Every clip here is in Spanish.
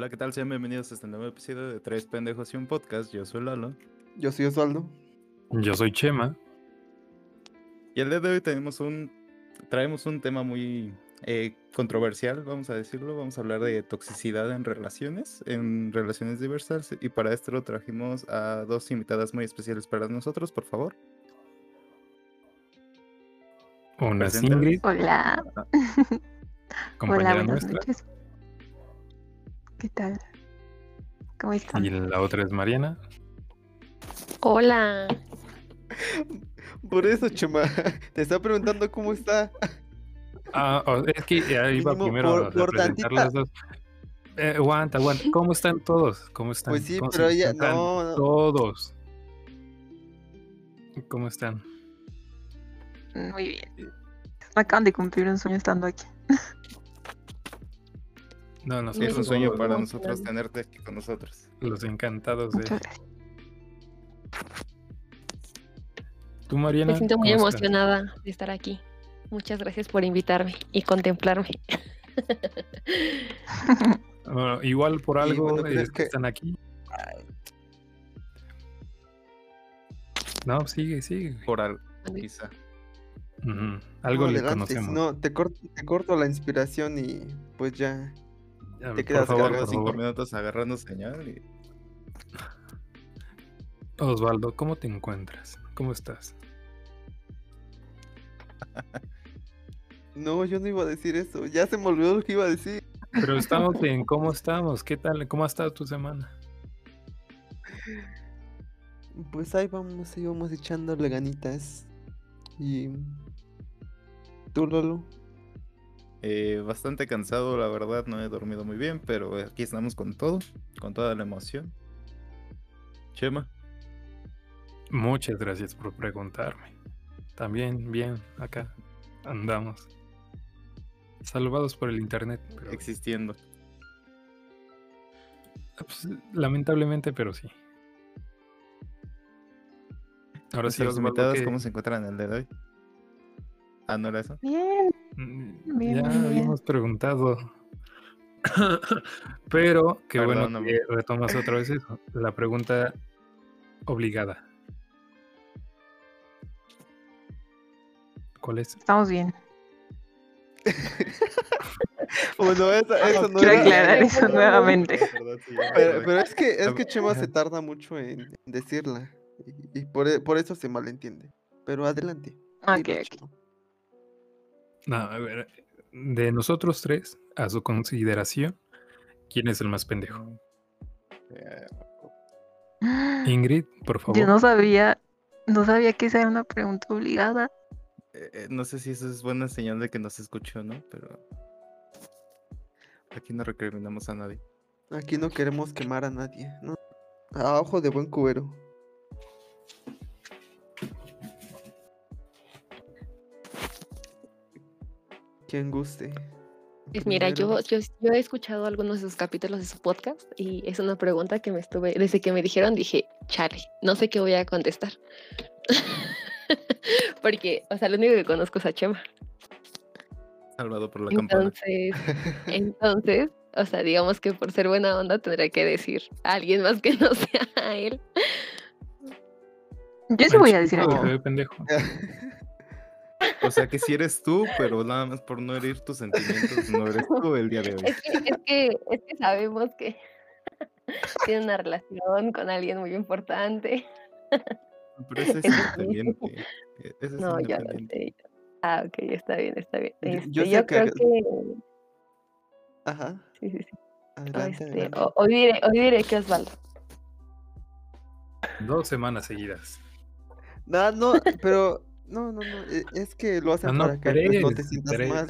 Hola, ¿qué tal? Sean bienvenidos a este nuevo episodio de Tres Pendejos y un Podcast. Yo soy Lalo. Yo soy Osvaldo. Yo soy Chema. Y el día de hoy tenemos un, traemos un tema muy eh, controversial, vamos a decirlo. Vamos a hablar de toxicidad en relaciones, en relaciones diversas. Y para esto lo trajimos a dos invitadas muy especiales para nosotros, por favor. Una. Ingrid, Hola. Hola, compañera buenas nuestra. noches. ¿Qué tal? ¿Cómo están? Y la otra es Mariana. Hola. Por eso, Chema, te estaba preguntando cómo está. Ah, oh, es que ya iba Mínimo primero por- a por presentar las dos. Eh, aguanta, aguanta. ¿Cómo están todos? ¿Cómo están? Pues sí, ¿Cómo pero ella, no, no. Todos. ¿Cómo están? Muy bien. Acaban de cumplir un sueño estando aquí. No, Sí, es un sueño para no, nosotros no. tenerte aquí con nosotros. los encantados de... ¿Tú, Mariana? Me siento muy emocionada de estar aquí. Muchas gracias por invitarme y contemplarme. Bueno, igual por algo bueno, pero eh, es que- están aquí. No, sigue, sigue. Por algo, Vale. quizá. Algo No, le conocemos. No, te corto, te corto la inspiración y pues ya. Te por quedas favor, cargado por cinco favor. minutos agarrando señal y Osvaldo, ¿cómo te encuentras? ¿Cómo estás? No, yo no iba a decir eso. Ya se me olvidó lo que iba a decir. Pero estamos en cómo estamos, ¿qué tal? ¿Cómo ha estado tu semana? Pues ahí vamos, ahí vamos echándole ganitas. Y. ¿Tú, Lolo? Eh, bastante cansado, la verdad. No he dormido muy bien, pero aquí estamos con todo, con toda la emoción. Chema. Muchas gracias por preguntarme. También, bien, acá andamos. Salvados por el internet, pero, existiendo. pues, lamentablemente, pero sí. Ahora sí, Osvaldo, invitados, ¿qué- ¿cómo se encuentran el día de hoy? Ah, ¿no era eso? Bien. Mm, Bien, ya bien. habíamos preguntado. Pero qué bueno retomas otra vez eso. La pregunta obligada. ¿Cuál es? Estamos bien. Bueno, esa, eso no Quiero era- aclarar eso nuevamente. Pero, pero es que, es que Chema se tarda mucho en, en decirla. Y, y por, por eso se malentiende. Pero adelante. Ok, ok. No, a ver, de nosotros tres, a su consideración, ¿quién es el más pendejo? Eh, Ingrid, por favor. Yo no sabía, no sabía que esa era una pregunta obligada. eh, eh, no sé si eso es buena señal de que nos escuchó, ¿no? Pero aquí no recriminamos a nadie. Aquí no queremos quemar a nadie, ¿no? A ojo de buen cubero. Quien guste. Pues mira, yo, yo, yo he escuchado algunos de sus capítulos de su podcast y es una pregunta que me estuve, desde que me dijeron dije, chale, no sé qué voy a contestar. Porque, o sea, lo único que conozco es a Chema. Salvado por la campana. Entonces, entonces, o sea, digamos que por ser buena onda tendría que decir a alguien más que no sea a él. Yo sí voy a decir algo. pendejo. O sea que si eres tú, pero nada más por no herir tus sentimientos, no eres tú el día de hoy. Es que, es que, es que sabemos que tiene una relación con alguien muy importante. Pero ese es sí. independiente. eh, Ese es No, ya lo independiente. sé. Ah, ok, está bien, está bien. Yo- Este, yo yo sé que creo que. Ajá. Sí, sí, sí. Adelante, Este, adelante. o- hoy, diré, hoy diré que Osvaldo. Dos semanas seguidas. No, no, pero. No, no, no. e- Es que lo hacen no, para que pues, no te sientas tres. mal.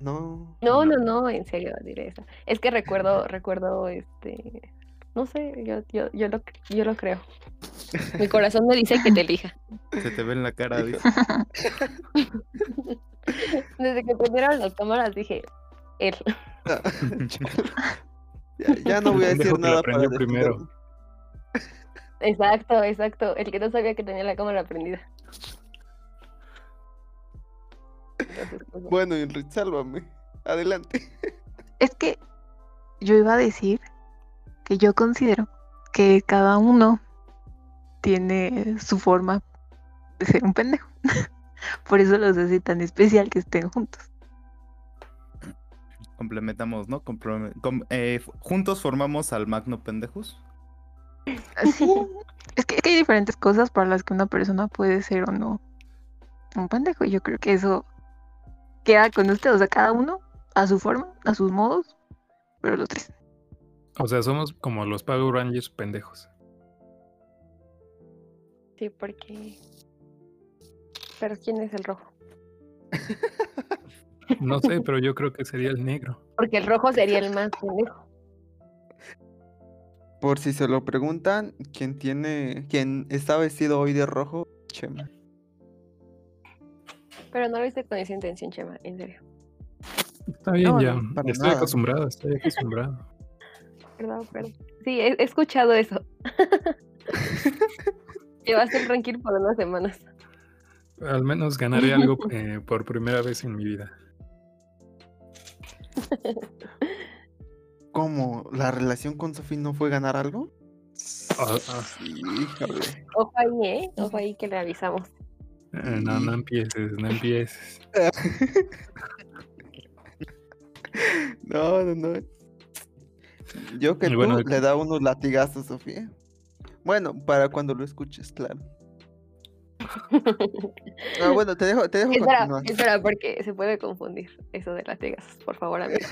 No. No, no, No. no, en serio diré eso. Es que recuerdo, recuerdo, este. No sé, yo, yo, yo, lo, yo lo creo. Mi corazón me dice que te elija. Se te ve en la cara, dice. Desde que prendieron las cámaras dije, él. ya, ya no voy a decir nada para primero. Exacto, exacto. El que no sabía que tenía la cámara prendida. Bueno. Bueno, Enrique, sálvame. Adelante. Es que yo iba a decir que yo considero que cada uno tiene su forma de ser un pendejo. Por eso los hace tan especial que estén juntos. Complementamos, ¿no? Comprome- com- eh, juntos formamos al Magno Pendejos. Sí, es que, es que hay diferentes cosas para las que una persona puede ser o no un pendejo. y Yo creo que eso queda con ustedes, o sea, cada uno a su forma, a sus modos, pero los tres. O sea, somos como los Power Rangers pendejos. Sí, porque. Pero ¿quién es el rojo? No sé, pero yo creo que sería el negro. Porque el rojo sería el más pendejo. Por si se lo preguntan, quien tiene, quien está vestido hoy de rojo, Chema. Pero no lo hice con esa intención, Chema, en serio. Está bien, No, ya. no, estoy nada. acostumbrado, estoy acostumbrado. Perdón, perdón. Sí, he, he escuchado eso. Llevaste el ranking por unas semanas. Al menos ganaré algo eh, por primera vez en mi vida. ¿Cómo? ¿La relación con Sophie no fue ganar algo? Ah, ah, Híjole. Ojo ahí, ¿eh? Ojo ahí que le avisamos. Eh, no, no empieces, no empieces. No, no, no. Yo que tú le da unos latigazos, Sofía. Bueno, para cuando lo escuches, claro. Ah, bueno, te dejo, te dejo Espera, continuar. espera, porque se puede confundir eso de las tegas. Por favor, amigo.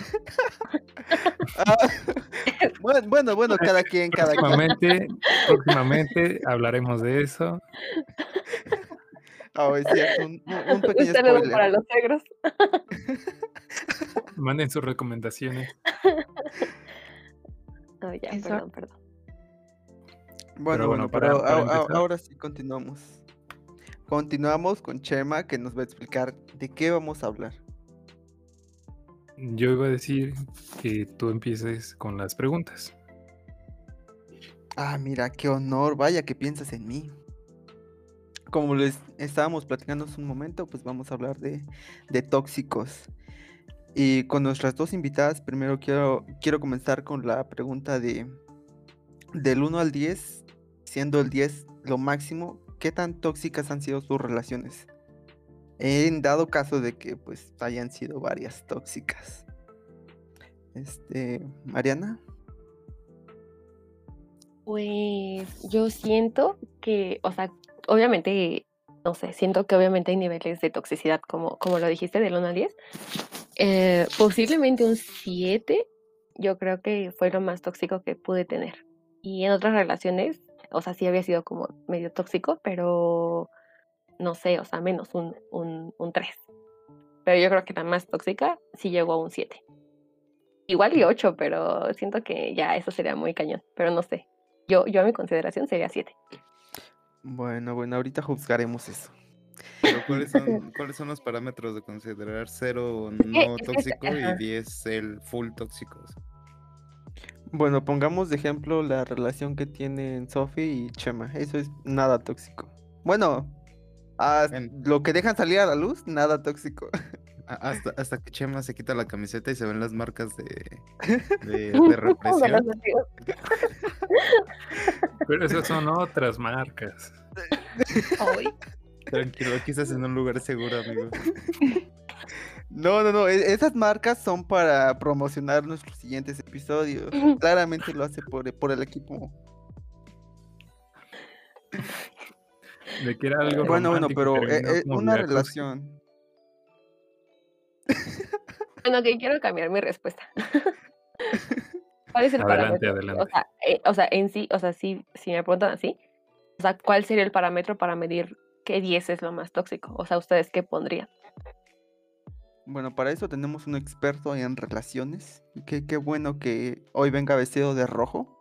Ah, bueno, bueno, bueno, cada quien, cada quien. Próximamente, próximamente hablaremos de eso. Ah, es cierto, un, un- un Un pequeño saludo spoiler. para los negros. Manden sus recomendaciones. No, ya, Eso- perdón, perdón. Bueno, bueno, bueno, para- pero para a- a- empezar. ahora sí continuamos. Continuamos con Chema que nos va a explicar de qué vamos a hablar. Yo iba a decir que tú empieces con las preguntas. Ah, mira, qué honor, vaya que piensas en mí. Como les estábamos platicando hace un momento, pues vamos a hablar de, de tóxicos. Y con nuestras dos invitadas, primero quiero, quiero comenzar con la pregunta de del 1 al 10, siendo el 10 lo máximo, ¿qué tan tóxicas han sido sus relaciones? En dado caso de que pues hayan sido varias tóxicas. Este, Mariana. Pues yo siento que, o sea, obviamente, no sé, siento que obviamente hay niveles de toxicidad, como, como lo dijiste, del 1 al 10. Eh, posiblemente un 7, yo creo que fue lo más tóxico que pude tener. Y en otras relaciones, o sea, sí había sido como medio tóxico, pero no sé, o sea, menos un, un, un 3. Pero yo creo que la más tóxica sí llegó a un 7. Igual y 8, pero siento que ya eso sería muy cañón, pero no sé. Yo, yo a mi consideración sería 7. Bueno, bueno, ahorita juzgaremos eso. Pero ¿cuáles son, ¿cuáles son los parámetros de considerar cero no tóxico y ajá. 10 el full tóxico? Bueno, pongamos de ejemplo la relación que tienen Sophie y Chema. Eso es nada tóxico. Bueno, En- lo que dejan salir a la luz, nada tóxico. Hasta, hasta que Chema se quita la camiseta y se ven las marcas de, de, de represión. Pero esas son otras marcas. Tranquilo, aquí estás en un lugar seguro, amigo. No, no, no. e- Esas marcas son para promocionar nuestros siguientes episodios. Claramente lo hace por, por el equipo. De que era algo Bueno, bueno, pero eh, eh, como una relación. Bueno, que quiero cambiar mi respuesta. ¿Cuál es el Adelante, parámetro? adelante. O sea, eh, o sea, en sí, o sea, sí, si me preguntan así, o sea, ¿cuál sería el parámetro para medir qué 10 es lo más tóxico? O sea, ¿ustedes qué pondrían? Bueno, para eso tenemos un experto en relaciones. Qué, qué bueno que hoy venga vestido de rojo.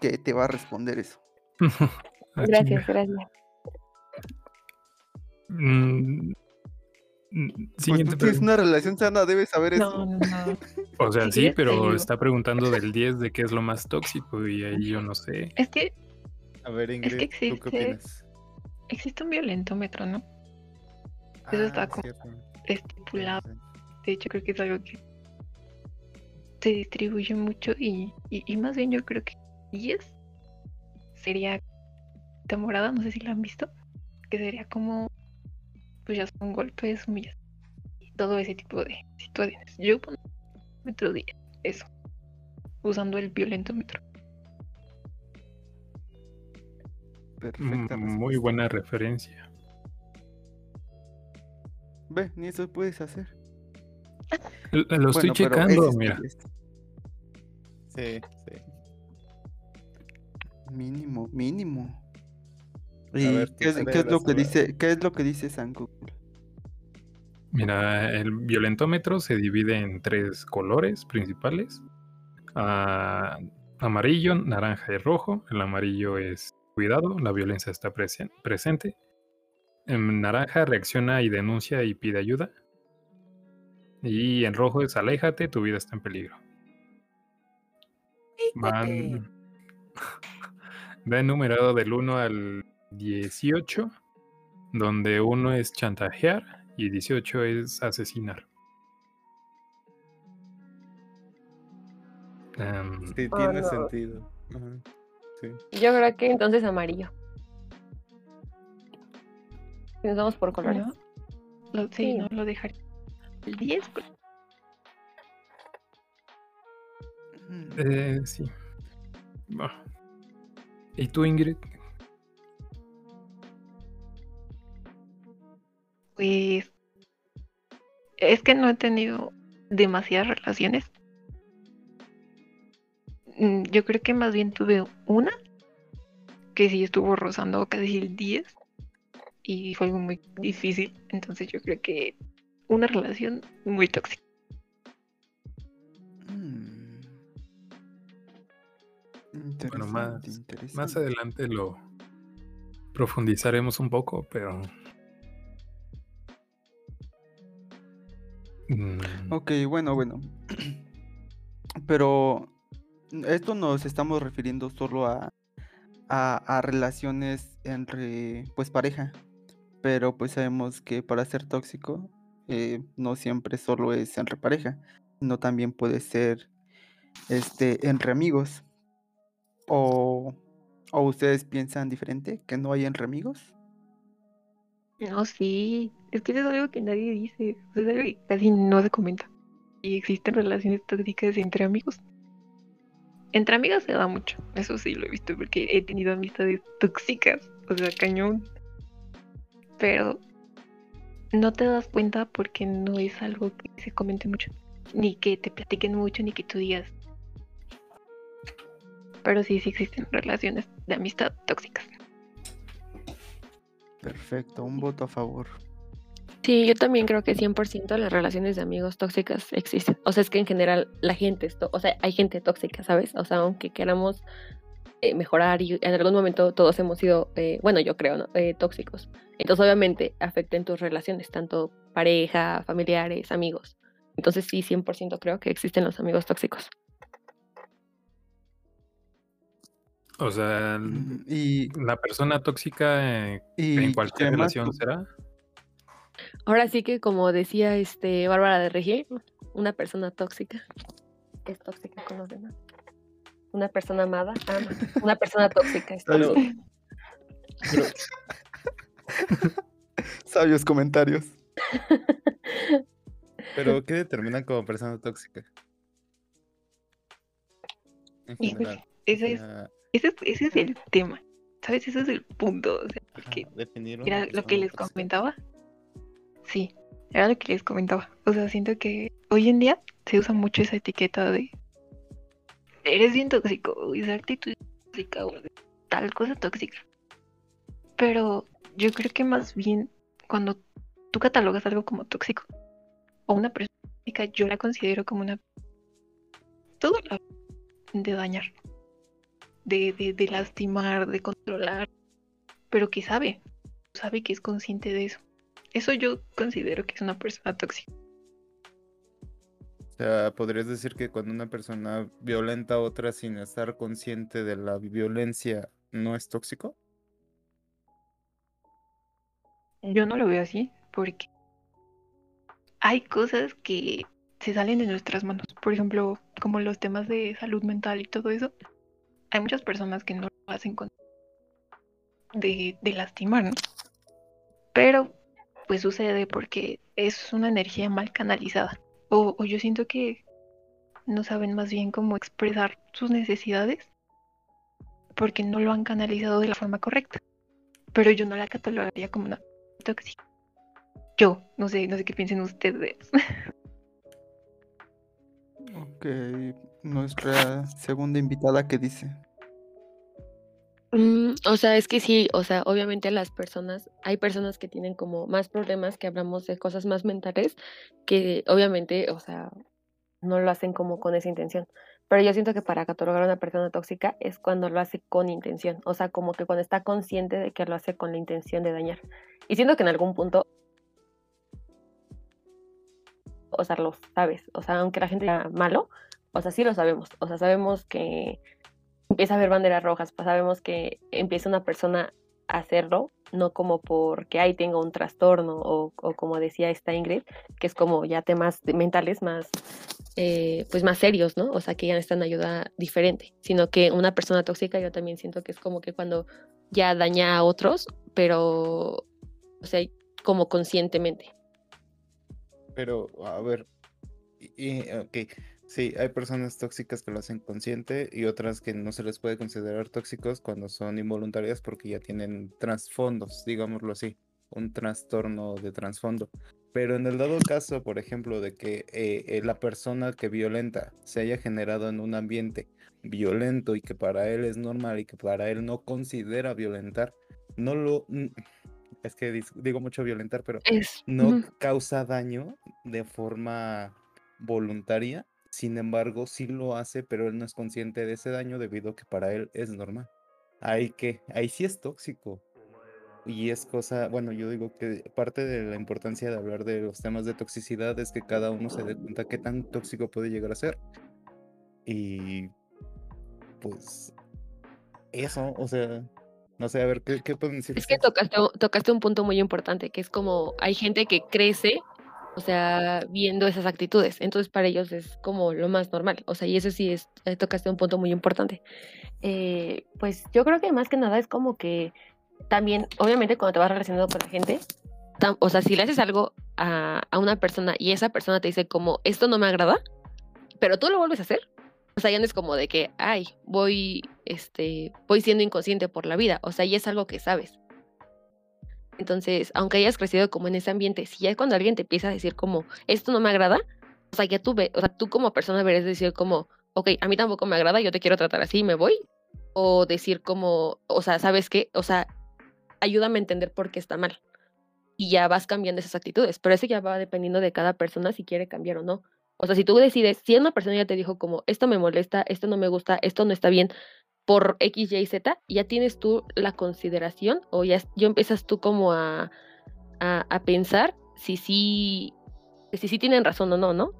Que te va a responder eso. Ah, Gracias, gracias. Mm, Pues Siguiente tú tienes pregunta. una relación sana, debes saber eso. No, no, no. O sea, sí, pero está preguntando del 10 de qué es lo más tóxico y ahí yo no sé. Es que A ver, Ingrid, ¿tú qué existe- opinas? existe un violentómetro, ¿no? Eso está Ah, como cierto. Estipulado. De hecho, creo que es algo que se distribuye mucho y, y, y más bien yo creo que 10 sería Carta morada, no sé si la han visto, que sería como, pues ya son golpes, humillación y todo ese tipo de situaciones. Yo pongo metro 10, eso, usando el violentómetro. Perfecta Mm, Muy buena referencia. Ve, ni eso puedes hacer. L- Lo estoy Bueno, checando, es mira. el es- Sí, sí. Mínimo, mínimo. ¿Y ver, qué, es, tú qué es lo que dice, qué es lo que dice San Google? Mira, el violentómetro se divide en tres colores principales. Ah, amarillo, naranja y rojo. El amarillo es cuidado, la violencia está presen- presente. En naranja reacciona y denuncia y pide ayuda. Y en rojo es aléjate, tu vida está en peligro. Van, va enumerado del 1 al 18, donde 1 es chantajear y 18 es asesinar. Em, Sí, Oh, tiene no. sentido. Sí. Yo creo que entonces amarillo. Si Nos vamos por colores. ¿No? Lo, sí, Sí. no lo dejaría. El 10, pues, eh, sí. ¿Y tú, Ingrid? Pues es que no he tenido demasiadas relaciones. Mm, Yo creo que más bien tuve una que sí estuvo rozando casi el 10 y fue algo muy difícil. Entonces yo creo que una relación muy tóxica. mm. Bueno, más, adelante lo profundizaremos un poco, pero... Mm, Ok, bueno, bueno. Pero esto nos estamos refiriendo solo a, a, relaciones entre, pues, pareja. Pero pues sabemos que para ser tóxico eh, no siempre solo es entre pareja, sino también puede ser este, entre amigos. O, ¿O ustedes piensan diferente? ¿Que no hay entre amigos? No, sí, es que eso es algo que nadie dice, o sea, casi no se comenta. Y existen relaciones tóxicas entre amigos. Entre amigos se da mucho, eso sí lo he visto porque he tenido amistades tóxicas, o sea, cañón. Pero no te das cuenta porque no es algo que se comente mucho, ni que te platiquen mucho, ni que tú digas. Pero sí, sí existen relaciones de amistad tóxicas. Perfecto, un voto a favor. Sí, yo también creo que 100% las relaciones de amigos tóxicas existen. O sea, es que en general la gente, es o sea, hay gente tóxica, ¿sabes? O sea, aunque queramos eh, mejorar y en algún momento todos hemos sido, eh, bueno, yo creo, ¿no? Eh, tóxicos. Entonces, obviamente, afecta en tus relaciones, tanto pareja, familiares, amigos. Entonces, sí, 100% creo que existen los amigos tóxicos. O sea, Y, la persona tóxica eh, y en cualquier relación tú- será. Ahora sí que, como decía este Bárbara de Regil, una persona tóxica es tóxica con los demás. Una persona amada ama. Una persona tóxica es tóxica. Pero, Sabios comentarios. pero ¿qué determinan como persona tóxica? En Híjole, general. es, ese, es- ese es el tema, ¿sabes? Ese es el punto, o sea, porque era lo que les comentaba. Sí, era lo que les comentaba. O sea, siento que hoy en día se usa mucho esa etiqueta de eres bien tóxico, esa actitud tóxica, o de tal cosa tóxica. Pero yo creo que más bien cuando tú catalogas algo como tóxico o una persona tóxica, yo la considero como una todo la de dañar, de, de, de lastimar, de controlar, pero que sabe, sabe que es consciente de eso. Eso yo considero que es una persona tóxica. O sea, podrías decir que cuando una persona violenta a otra sin estar consciente de la violencia, ¿no es tóxico? Yo no lo veo así porque hay cosas que se salen de nuestras manos. Por ejemplo, como los temas de salud mental y todo eso. Hay muchas personas que no lo hacen con de, de lastimarnos. Pero pues sucede porque es una energía mal canalizada. O, o yo siento que no saben más bien cómo expresar sus necesidades porque no lo han canalizado de la forma correcta. Pero yo no la catalogaría como una tóxica. Yo, no sé, no sé qué piensen ustedes. Ok, nuestra segunda invitada, ¿qué dice? Mm, o sea, es que sí, o sea, obviamente las personas, hay personas que tienen como más problemas, que hablamos de cosas más mentales, que obviamente, o sea, no lo hacen como con esa intención. Pero yo siento que para catalogar a una persona tóxica es cuando lo hace con intención, o sea, como que cuando está consciente de que lo hace con la intención de dañar. Y siento que en algún punto, o sea, lo sabes, o sea, aunque la gente sea malo, o sea, sí lo sabemos, o sea, sabemos que empieza a haber banderas rojas, pues sabemos que empieza una persona a hacerlo, no como porque ahí tenga un trastorno o, o, como decía esta Ingrid, que es como ya temas mentales más, eh, pues más serios, ¿no? O sea, que ya necesitan ayuda diferente, sino que una persona tóxica yo también siento que es como que cuando ya daña a otros, pero, o sea, como conscientemente. Pero, a ver, y, ok, sí, hay personas tóxicas que lo hacen consciente y otras que no se les puede considerar tóxicos cuando son involuntarias porque ya tienen trasfondos, digámoslo así, un trastorno de trasfondo. Pero en el dado caso, por ejemplo, de que eh, la persona que violenta se haya generado en un ambiente violento y que para él es normal y que para él no considera violentar, no lo... Es que digo mucho violentar, pero no causa daño de forma voluntaria, sin embargo, sí lo hace, pero él no es consciente de ese daño debido a que para él es normal. Ahí que, ahí sí es tóxico. Y es cosa, bueno, yo digo que parte de la importancia de hablar de los temas de toxicidad es que cada uno se dé cuenta qué tan tóxico puede llegar a ser. Y pues eso, o sea, no sé, a ver, ¿qué, qué pueden decir Es que tocaste, tocaste un punto muy importante, que es como hay gente que crece, o sea, viendo esas actitudes. Entonces, para ellos es como lo más normal. O sea, y eso sí es, eh, tocaste un punto muy importante. Eh, pues yo creo que más que nada es como que también, obviamente, cuando te vas relacionando con la gente, o sea, si le haces algo a, a una persona y esa persona te dice como, esto no me agrada, pero tú lo vuelves a hacer. O sea, ya no es como de que, ay, voy, este, voy siendo inconsciente por la vida. O sea, ya es algo que sabes. Entonces, aunque hayas crecido como en ese ambiente, si ya cuando alguien te empieza a decir como, esto no me agrada, o sea, ya tú, ve, o sea, tú como persona deberías decir como, ok, a mí tampoco me agrada, yo te quiero tratar así, me voy. O decir como, o sea, ¿sabes qué? O sea, ayúdame a entender por qué está mal. Y ya vas cambiando esas actitudes, pero eso ya va dependiendo de cada persona si quiere cambiar o no. O sea, si tú decides, si una persona ya te dijo como, esto me molesta, esto no me gusta, esto no está bien, por X, Y, Z, ya tienes tú la consideración o ya, ya empiezas tú como a, a, a pensar si sí, si sí tienen razón o no, ¿no?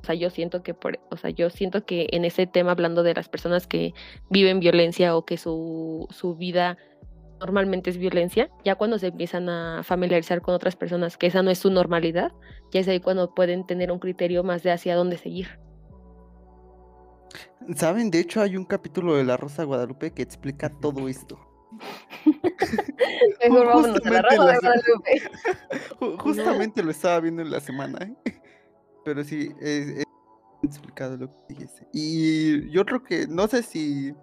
O sea, yo siento que por, o sea, yo siento que en ese tema hablando de las personas que viven violencia o que su, su vida normalmente es violencia, ya cuando se empiezan a familiarizar con otras personas que esa no es su normalidad, ya es ahí cuando pueden tener un criterio más de hacia dónde seguir. ¿Saben? De hecho, hay un capítulo de La Rosa de Guadalupe que explica todo esto. Mejor vámonos a la Justamente Rosa de Guadalupe. Ju- Justamente lo estaba viendo en la semana, ¿eh? Pero sí, es, es explicado lo que dijiste. Y yo creo que, no sé si...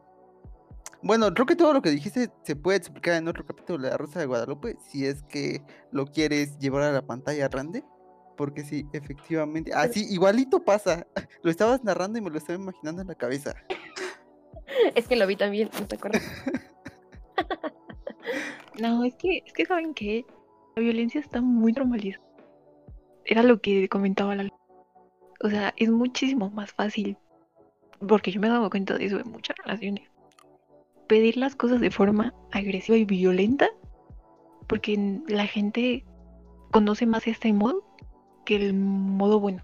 Bueno, creo que todo lo que dijiste se puede explicar en otro capítulo de La Rosa de Guadalupe, si es que lo quieres llevar a la pantalla grande. Porque sí, efectivamente. Así, igualito pasa. Lo estabas narrando y me lo estaba imaginando en la cabeza. Es que lo vi también, ¿no te acuerdas? No, es que, es que saben que la violencia está muy normalizada. Era lo que comentaba la. O sea, es muchísimo más fácil, porque yo me he dado cuenta de eso en muchas relaciones. Pedir las cosas de forma agresiva y violenta, porque la gente conoce más este modo que el modo bueno.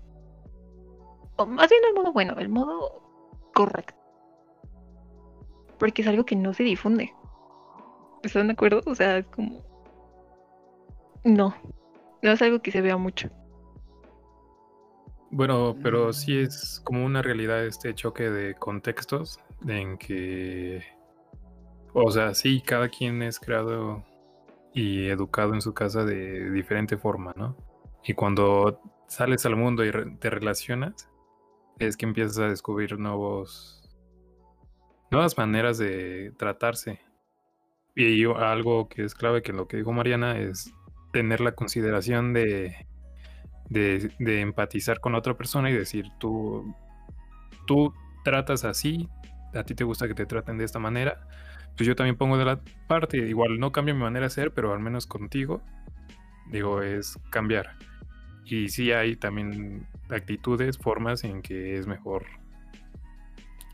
O más bien el modo bueno, el modo correcto. Porque es algo que no se difunde. ¿Están de acuerdo? O sea, es como. No. No es algo que se vea mucho. Bueno, pero Mm. sí es como una realidad este choque de contextos en que, o sea, sí, cada quien es creado y educado en su casa de diferente forma, ¿no? Y cuando sales al mundo y re- te relacionas, es que empiezas a descubrir nuevos, nuevas maneras de tratarse. Y yo- algo que es clave que lo que dijo Mariana es tener la consideración de, de, de empatizar con otra persona y decir, tú, tú tratas así, a ti te gusta que te traten de esta manera, pues yo también pongo de la parte, igual no cambio mi manera de ser, pero al menos contigo, digo, es cambiar. Y sí hay también actitudes, formas en que es mejor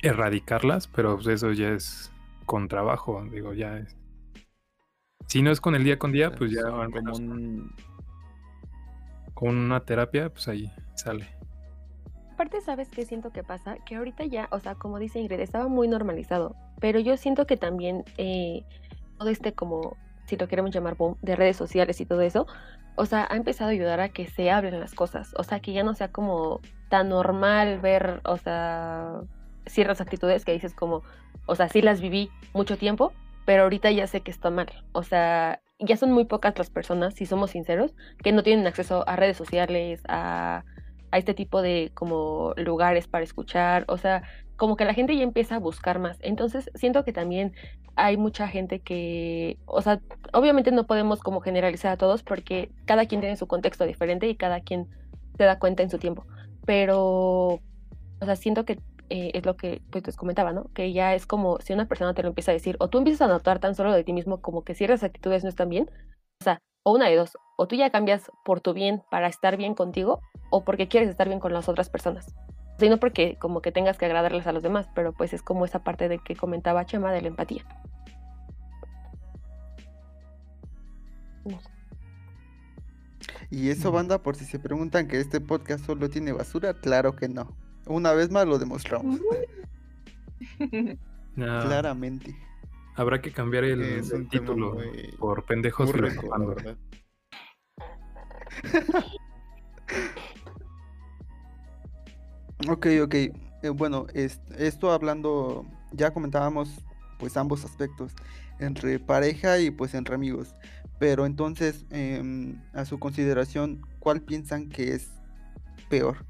erradicarlas, pero pues eso ya es con trabajo, digo, ya es. Si no es con el día con día, pues ya al como menos un- con una terapia, pues ahí sale. Aparte, ¿sabes qué siento que pasa? Que ahorita ya, o sea, como dice Ingrid, estaba muy normalizado, pero yo siento que también eh, todo este como, si lo queremos llamar boom, de redes sociales y todo eso, o sea, ha empezado a ayudar a que se hablen las cosas, o sea, que ya no sea como tan normal ver, o sea, ciertas actitudes que dices como, o sea, sí las viví mucho tiempo, pero ahorita ya sé que está mal, o sea, ya son muy pocas las personas, si somos sinceros, que no tienen acceso a redes sociales, a a este tipo de como lugares para escuchar, o sea, como que la gente ya empieza a buscar más. Entonces, siento que también hay mucha gente que, o sea, obviamente no podemos como generalizar a todos porque cada quien tiene su contexto diferente y cada quien se da cuenta en su tiempo, pero, o sea, siento que eh, es lo que pues les comentaba, ¿no? Que ya es como si una persona te lo empieza a decir, o tú empiezas a notar tan solo de ti mismo como que ciertas actitudes no están bien, o sea, o una de dos, o tú ya cambias por tu bien para estar bien contigo, o porque quieres estar bien con las otras personas. Y no porque como que tengas que agradarles a los demás, pero pues es como esa parte de que comentaba Chema de la empatía. No sé. Y eso, banda, por si se preguntan que este podcast solo tiene basura, claro que no. Una vez más lo demostramos. Claramente. Habrá que cambiar el, el título muy- por pendejos muy rico, la Ok, ok. Eh, bueno, es- esto hablando, ya comentábamos pues ambos aspectos, entre pareja y pues entre amigos. Pero entonces, em, a su consideración, ¿cuál piensan que es peor?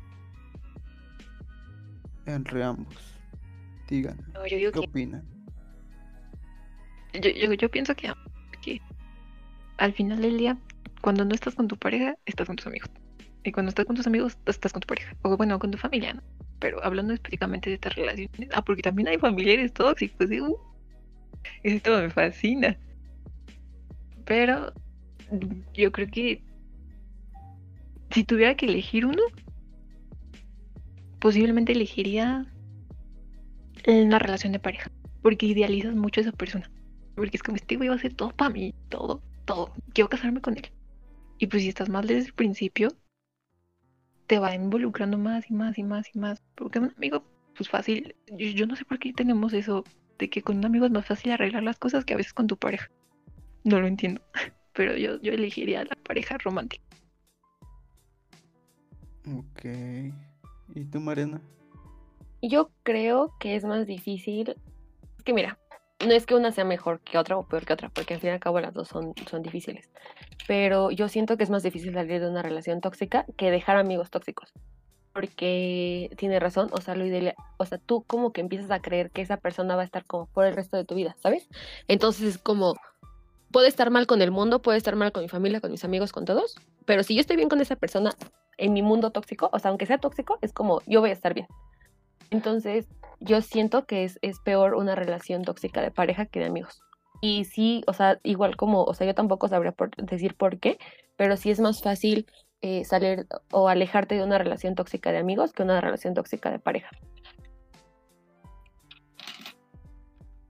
Entre ambos. Digan, No, yo digo ¿qué que opinan? yo, yo, yo pienso que, que al final del día, cuando no estás con tu pareja, estás con tus amigos. Y cuando estás con tus amigos, estás con tu pareja. O bueno, con tu familia, ¿no? Pero hablando específicamente de estas relaciones. Ah, porque también hay familiares tóxicos. ¿sí? Uh, tema me fascina. Pero yo creo que si tuviera que elegir uno, posiblemente elegiría una relación de pareja. Porque idealizas mucho a esa persona. Porque es como este güey va a hacer todo para mí, todo, todo. Quiero casarme con él. Y pues si estás mal desde el principio, te va involucrando más y más y más y más. Porque un amigo, pues fácil. Yo, yo no sé por qué tenemos eso de que con un amigo es más fácil arreglar las cosas que a veces con tu pareja. No lo entiendo. Pero yo, yo elegiría la pareja romántica. Ok. ¿Y tú, Mariana? Yo creo que es más difícil. Es que mira, no es que una sea mejor que otra o peor que otra, porque al fin y al cabo las dos son, son difíciles. Pero yo siento que es más difícil salir de una relación tóxica que dejar amigos tóxicos. Porque tiene razón, o sea, lo ideal, o sea, tú como que empiezas a creer que esa persona va a estar como por el resto de tu vida, ¿sabes? Entonces es como, puede estar mal con el mundo, puede estar mal con mi familia, con mis amigos, con todos, pero si yo estoy bien con esa persona en mi mundo tóxico, o sea, aunque sea tóxico, es como, yo voy a estar bien. Entonces, yo siento que es, es peor una relación tóxica de pareja que de amigos. Y sí, o sea, igual como, o sea, yo tampoco sabría por- decir por qué, pero sí es más fácil eh, salir o alejarte de una relación tóxica de amigos que una relación tóxica de pareja.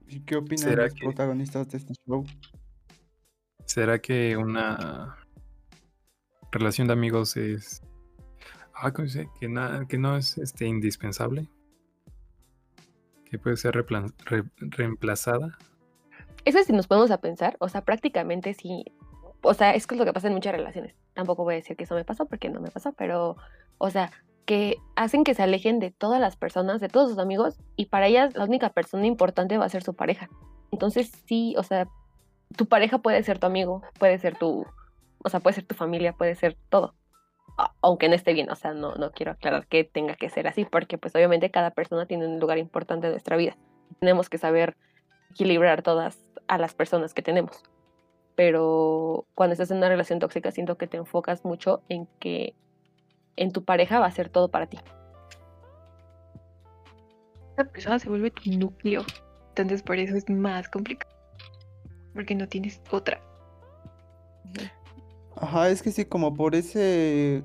¿Y qué opinan ¿Será los que- protagonistas de este show? ¿Será que una relación de amigos es. Ah, ¿cómo se dice? Que, na- que no es este, indispensable? Que puede ser re- reemplazada. Eso si nos ponemos a pensar, o sea, prácticamente sí, o sea, es lo que pasa en muchas relaciones. Tampoco voy a decir que eso me pasó porque no me pasó, pero, o sea, que hacen que se alejen de todas las personas, de todos sus amigos, y para ellas la única persona importante va a ser su pareja. Entonces sí, o sea, tu pareja puede ser tu amigo, puede ser tu, o sea, puede ser tu familia, puede ser todo. Aunque no esté bien, o sea, no, no quiero aclarar que tenga que ser así, porque pues obviamente cada persona tiene un lugar importante en nuestra vida. Tenemos que saber equilibrar todas a las personas que tenemos. Pero cuando estás en una relación tóxica, siento que te enfocas mucho en que en tu pareja va a ser todo para ti. La persona se vuelve tu núcleo. Entonces por eso es más complicado. Porque no tienes otra. Ajá, es que sí, como por ese.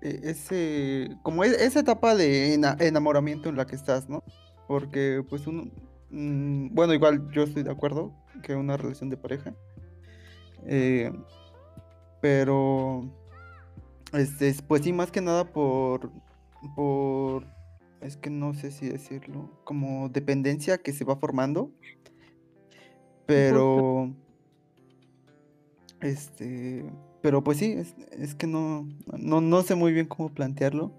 e- Ese. Como e- esa etapa de ena- enamoramiento en la que estás, ¿no? Porque, pues, uno. Mm, bueno, igual yo estoy de acuerdo que una relación de pareja. eh, pero. Este, es- pues sí, más que nada por. Por. Es que no sé si decirlo. Como dependencia que se va formando. Pero. Este. Pero pues sí, es, es que no, no, no sé muy bien cómo plantearlo.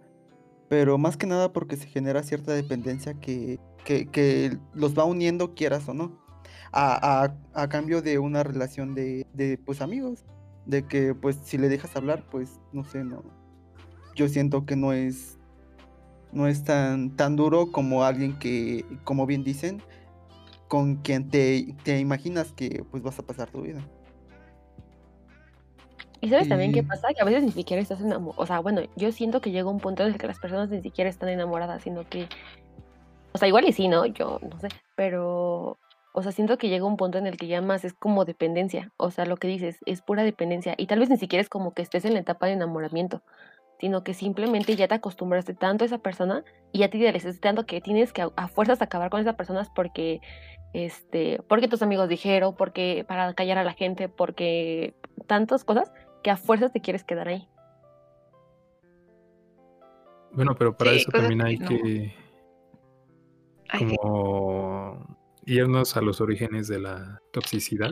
Pero más que nada porque se genera cierta dependencia que, que, que los va uniendo, quieras o no. A, a, a cambio de una relación de, de pues amigos. De que pues si le dejas hablar, pues no sé, no. Yo siento que no es. No es tan, tan duro como alguien que, como bien dicen, con quien te, te imaginas que pues vas a pasar tu vida. ¿Y sabes también qué pasa? Que a veces ni siquiera estás enamorado. O sea, bueno, yo siento que llega un punto en el que las personas ni siquiera están enamoradas, sino que. O sea, igual y sí, ¿no? Yo no sé. Pero. O sea, siento que llega un punto en el que ya más es como dependencia. O sea, lo que dices es pura dependencia. Y tal vez ni siquiera es como que estés en la etapa de enamoramiento, sino que simplemente ya te acostumbraste tanto a esa persona y ya te idealizaste tanto que tienes que a, a fuerzas acabar con esas personas porque. Este, porque tus amigos dijeron, porque para callar a la gente, porque tantas cosas que a fuerzas te quieres quedar ahí. Bueno, pero para Sí, eso también hay que no. Como irnos a los orígenes de la toxicidad,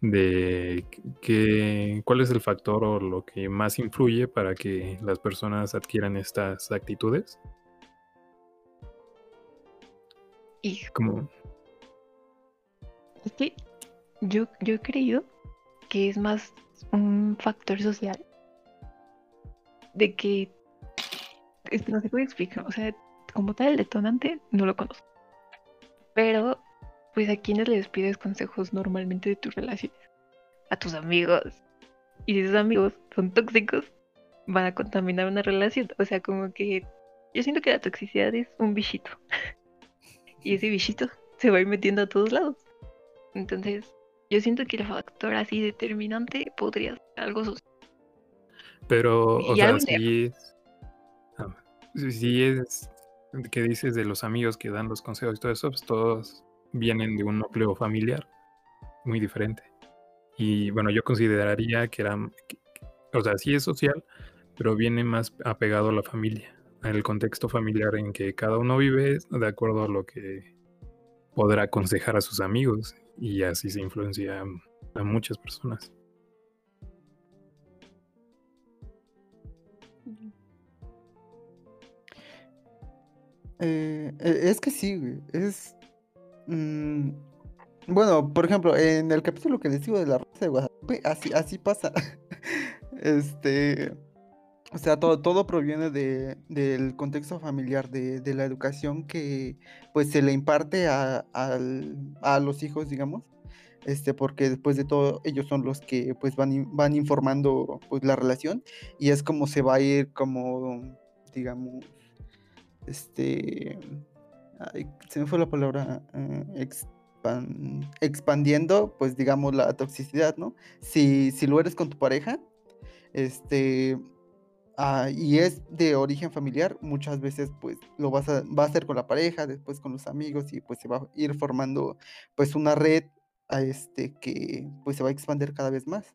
de que, cuál es el factor o lo que más influye para que las personas adquieran estas actitudes. Y Como, es que yo, yo he creído que es más un factor social. De que. Es que no se puede explicar. O sea, como tal, el detonante no lo conozco. Pero, pues, ¿a quiénes les pides consejos normalmente de tus relaciones? A tus amigos. Y si esos amigos son tóxicos, van a contaminar una relación. O sea, como que. Yo siento que la toxicidad es un bichito. y ese bichito se va a ir metiendo a todos lados. Entonces, yo siento que el factor así determinante podría ser algo social. pero, o sea, si es, ah, si es que dices de los amigos que dan los consejos y todo eso, pues todos vienen de un núcleo familiar muy diferente. Y bueno, yo consideraría que era, o sea, sí es social, pero viene más apegado a la familia, al contexto familiar en que cada uno vive de acuerdo a lo que podrá aconsejar a sus amigos y así se influencia a muchas personas. Eh, e- es que sí, güey. Es. mm, bueno, por ejemplo, en el capítulo que les digo de la Rosa de Guadalupe, así, así pasa. Este. O sea, todo, todo proviene de, del contexto familiar, de, de la educación que pues se le imparte a, a los hijos, digamos. Este, porque después de todo, ellos son los que pues van, van informando pues la relación. Y es como se va a ir como, digamos este, ay, se me fue la palabra, eh, expan- expandiendo, pues digamos la toxicidad, ¿no? Si, si lo eres con tu pareja, este, ah, y es de origen familiar, muchas veces pues lo vas a, va a hacer con la pareja, después con los amigos y pues se va a ir formando pues una red a este que pues se va a expandir cada vez más.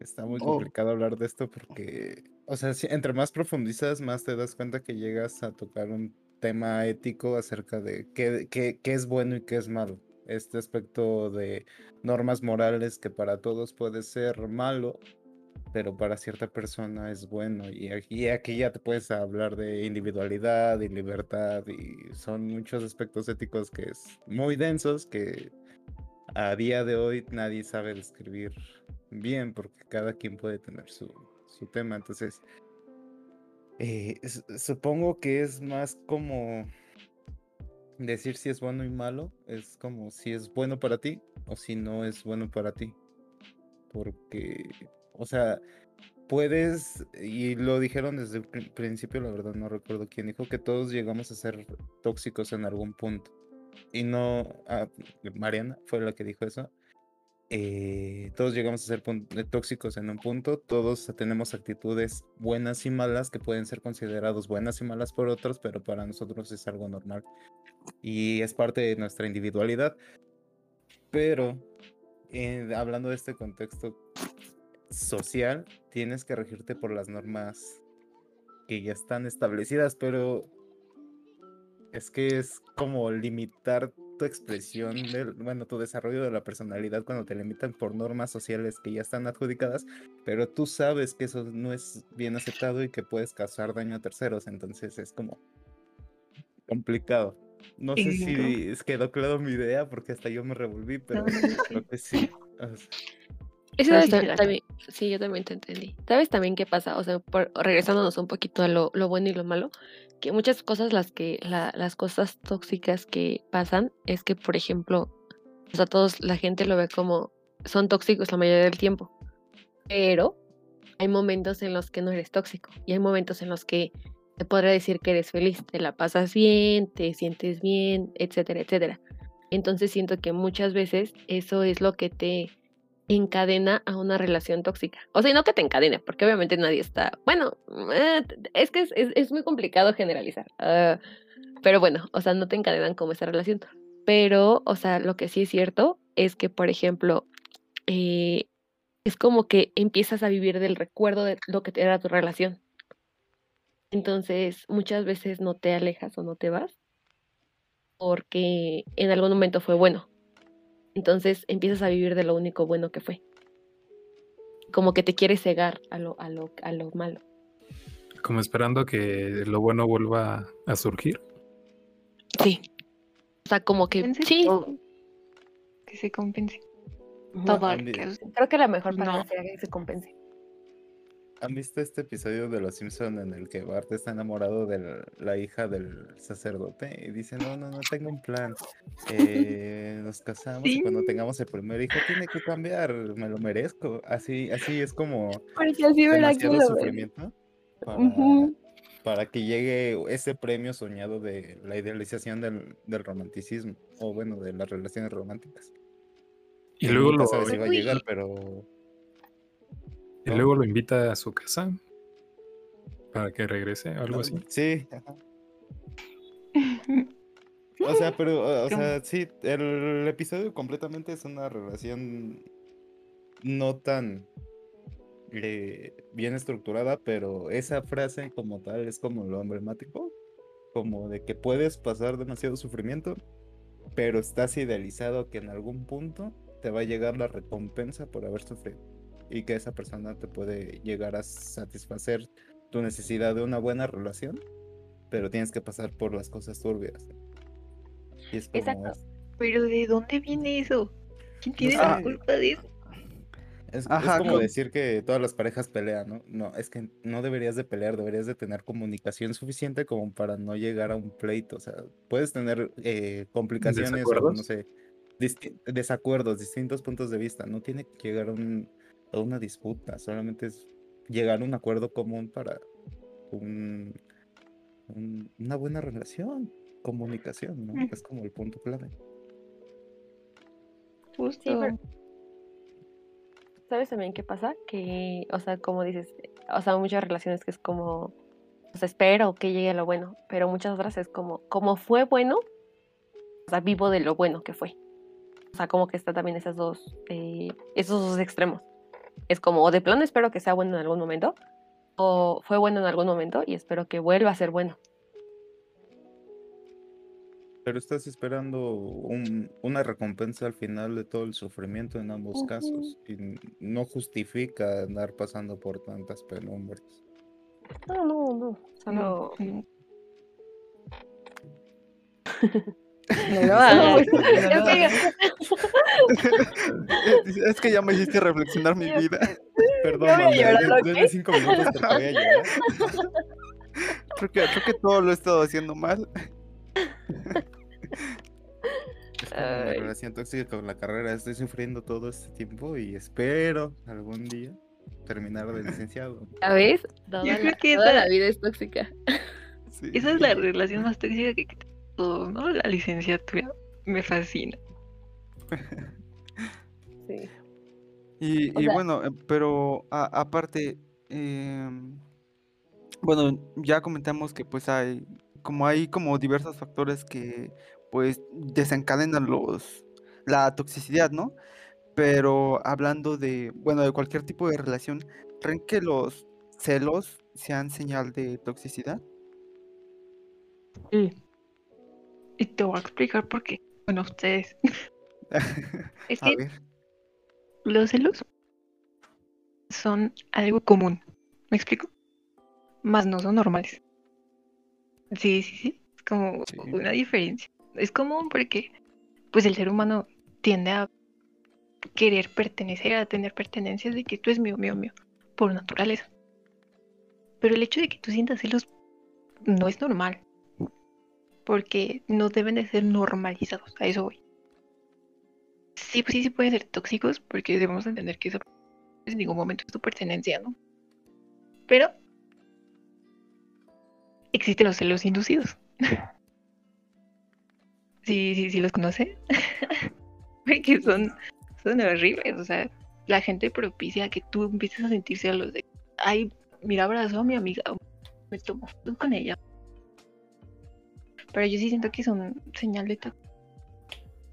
Está muy Oh. complicado hablar de esto porque, o sea, entre más profundizas, más te das cuenta que llegas a tocar un tema ético acerca de qué es bueno y qué es malo. Este aspecto de normas morales que para todos puede ser malo, pero para cierta persona es bueno. Y aquí, aquí ya te puedes hablar de individualidad y libertad y son muchos aspectos éticos que es muy densos que a día de hoy nadie sabe describir bien porque cada quien puede tener su, tema. Entonces, eh, supongo que es más como decir si es bueno y malo, es como si es bueno para ti o si no es bueno para ti. Porque, o sea, puedes, y lo dijeron desde el principio, la verdad no recuerdo quién dijo, que todos llegamos a ser tóxicos en algún punto. Y no, ah, Mariana fue la que dijo eso. Eh, todos llegamos a ser eh, tóxicos en un punto, todos tenemos actitudes buenas y malas que pueden ser considerados buenas y malas por otros, pero para nosotros es algo normal y es parte de nuestra individualidad. Pero eh, hablando de este contexto social, tienes que regirte por las normas que ya están establecidas, pero es que es como limitar tu expresión, del, bueno, tu desarrollo de la personalidad cuando te limitan por normas sociales que ya están adjudicadas, pero tú sabes que eso no es bien aceptado y que puedes causar daño a terceros, entonces es como complicado. No sé si quedó claro mi idea porque hasta yo me revolví, pero creo que sí. Eso también, sí, yo también te entendí. ¿Sabes también qué pasa? O sea, regresándonos un poquito a lo, lo bueno y lo malo, que muchas cosas, las que, las cosas tóxicas que pasan, es que, por ejemplo, o sea, todos, la gente lo ve como, son tóxicos la mayoría del tiempo, pero hay momentos en los que no eres tóxico y hay momentos en los que te podrá decir que eres feliz, te la pasas bien, te sientes bien, etcétera, etcétera. Entonces siento que muchas veces eso es lo que te encadena a una relación tóxica. O sea, y no que te encadene, porque obviamente nadie está, bueno, eh, es que es, muy complicado generalizar, ah, pero bueno, o sea, no te encadenan como esa relación. Pero, o sea, lo que sí es cierto es que, por ejemplo, eh, es como que empiezas a vivir del recuerdo de lo que era tu relación. Entonces, muchas veces no te alejas o no te vas porque en algún momento fue bueno. Entonces empiezas a vivir de lo único bueno que fue. Como que te quieres cegar a lo, a lo, a lo malo. Como esperando que lo bueno vuelva a surgir. Sí. O sea, como que sí. Que se compense. Todo. Creo que la mejor palabra sería que se compense. ¿Han visto este episodio de Los Simpson en el que Bart está enamorado de la, hija del sacerdote y dice, no, no, no tengo un plan. Eh, nos casamos y cuando tengamos el primer hijo tiene que cambiar, me lo merezco. Así, así es como demasiado sufrimiento para, que llegue ese premio soñado de la idealización del, del romanticismo, o bueno, de las relaciones románticas. Y luego lo... Sabes si va a llegar, pero y luego lo invita a su casa para que regrese, algo así. Sí. o sea, pero, o sea, sí, el episodio completamente es una relación no tan eh, bien estructurada, pero esa frase como tal es como lo emblemático, como de que puedes pasar demasiado sufrimiento, pero estás idealizado que en algún punto te va a llegar la recompensa por haber sufrido y que esa persona te puede llegar a satisfacer tu necesidad de una buena relación, pero tienes que pasar por las cosas turbias. Exacto. Pero ¿de dónde viene eso? ¿Quién tiene la culpa de eso? Es, como decir que todas las parejas pelean, ¿no? No, es que no deberías de pelear, deberías de tener comunicación suficiente como para no llegar a un pleito. O sea, puedes tener eh, complicaciones o no sé, desacuerdos, distintos puntos de vista. No tiene que llegar a un, una disputa, solamente es llegar a un acuerdo común para un, una buena relación, comunicación, ¿no? Es como el punto clave. Justo. ¿Sabes también qué pasa? Que, o sea, como dices, o sea, muchas relaciones que es como, pues espero que llegue a lo bueno, pero muchas otras es como, como fue bueno, o sea, vivo de lo bueno que fue. O sea, como que está también esas dos, eh, esos dos extremos. Es como, o de plano espero que sea bueno en algún momento, o fue bueno en algún momento y espero que vuelva a ser bueno. Pero estás esperando un- una recompensa al final de todo el sufrimiento en ambos casos. Y no justifica andar pasando por tantas penumbras. No, no, no. Solo. No, No lo No, hagas, no lo es que- es que ya me hiciste reflexionar mi vida. Perdón, cinco minutos porque voy a llorar. Creo que, creo que todo lo he estado haciendo mal. Es como una relación tóxica con la carrera. Estoy sufriendo todo este tiempo y espero algún día terminar de licenciado. ¿Sabes? Toda, Yo creo la, que toda esa- la vida es tóxica. Sí. Esa es la relación más tóxica que que todos, ¿no? La licenciatura. Me fascina. Sí. Y, y sea- bueno, eh, pero a- aparte, em, bueno, ya comentamos que pues hay, como hay como diversos factores que pues desencadenan los, la toxicidad, ¿no? Pero hablando de, bueno, de cualquier tipo de relación, ¿creen que los celos sean señal de toxicidad? Sí. Y te voy a explicar por qué. Bueno, ustedes. Es que los celos son algo común. ¿Me explico? Más no son normales. Sí, sí, sí. Es como Sí. una diferencia. Es común porque, pues, el ser humano tiende a querer pertenecer, a tener pertenencias de que tú es mío, mío, mío, por naturaleza. Pero el hecho de que tú sientas celos no es normal. Porque no deben de ser normalizados. A eso voy. Sí, pues sí, sí pueden ser tóxicos porque debemos entender que eso en ningún momento es tu pertenencia, ¿no? Pero existen los celos inducidos. sí, sí, sí los conoce. Porque son, son horribles. O sea, la gente propicia que tú empieces a sentir celos de, ay, mira, abrazo a mi amiga, me tomo con ella. Pero yo sí siento que son señal de toxicidad.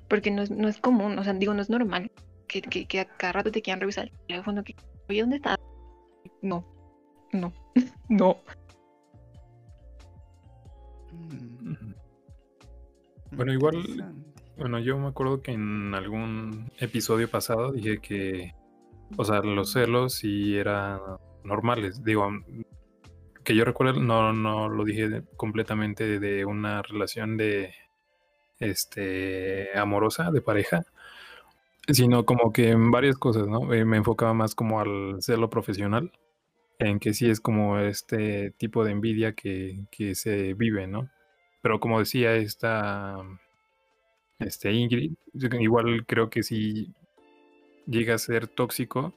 Porque no es, no es común, o sea, digo, no es normal que, que, que a cada rato te quieran revisar el teléfono, que, oye, ¿dónde estás? No, no, no. mm. Bueno, igual-. Bueno, yo me acuerdo que en algún episodio pasado dije que, o sea, los celos sí eran normales. Digo, que yo recuerdo, no, no lo dije completamente de una relación de, este, amorosa, de pareja, sino como que en varias cosas, ¿no? Eh, me enfocaba más como al celo profesional, en que sí es como este tipo de envidia que, que se vive, ¿no? Pero como decía esta este Ingrid, igual creo que si llega a ser tóxico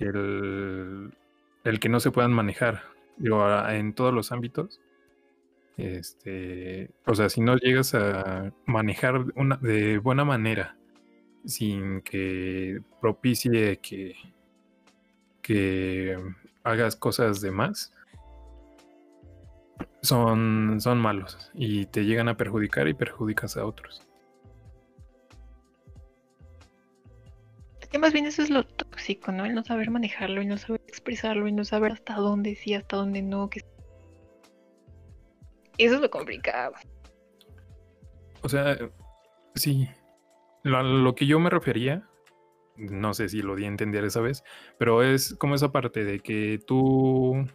el, el que no se puedan manejar digo, en todos los ámbitos. Este, o sea, si no llegas a manejar una, de buena manera sin que propicie que, que hagas cosas de más, son, son malos y te llegan a perjudicar y perjudicas a otros. Que más bien eso es lo tóxico, ¿no? El no saber manejarlo, el no saber expresarlo, el no saber hasta dónde sí, hasta dónde no. Que... Eso es lo complicado. O sea, sí. Lo, lo que yo me refería, no sé si lo di a entender esa vez, pero es como esa parte de que tú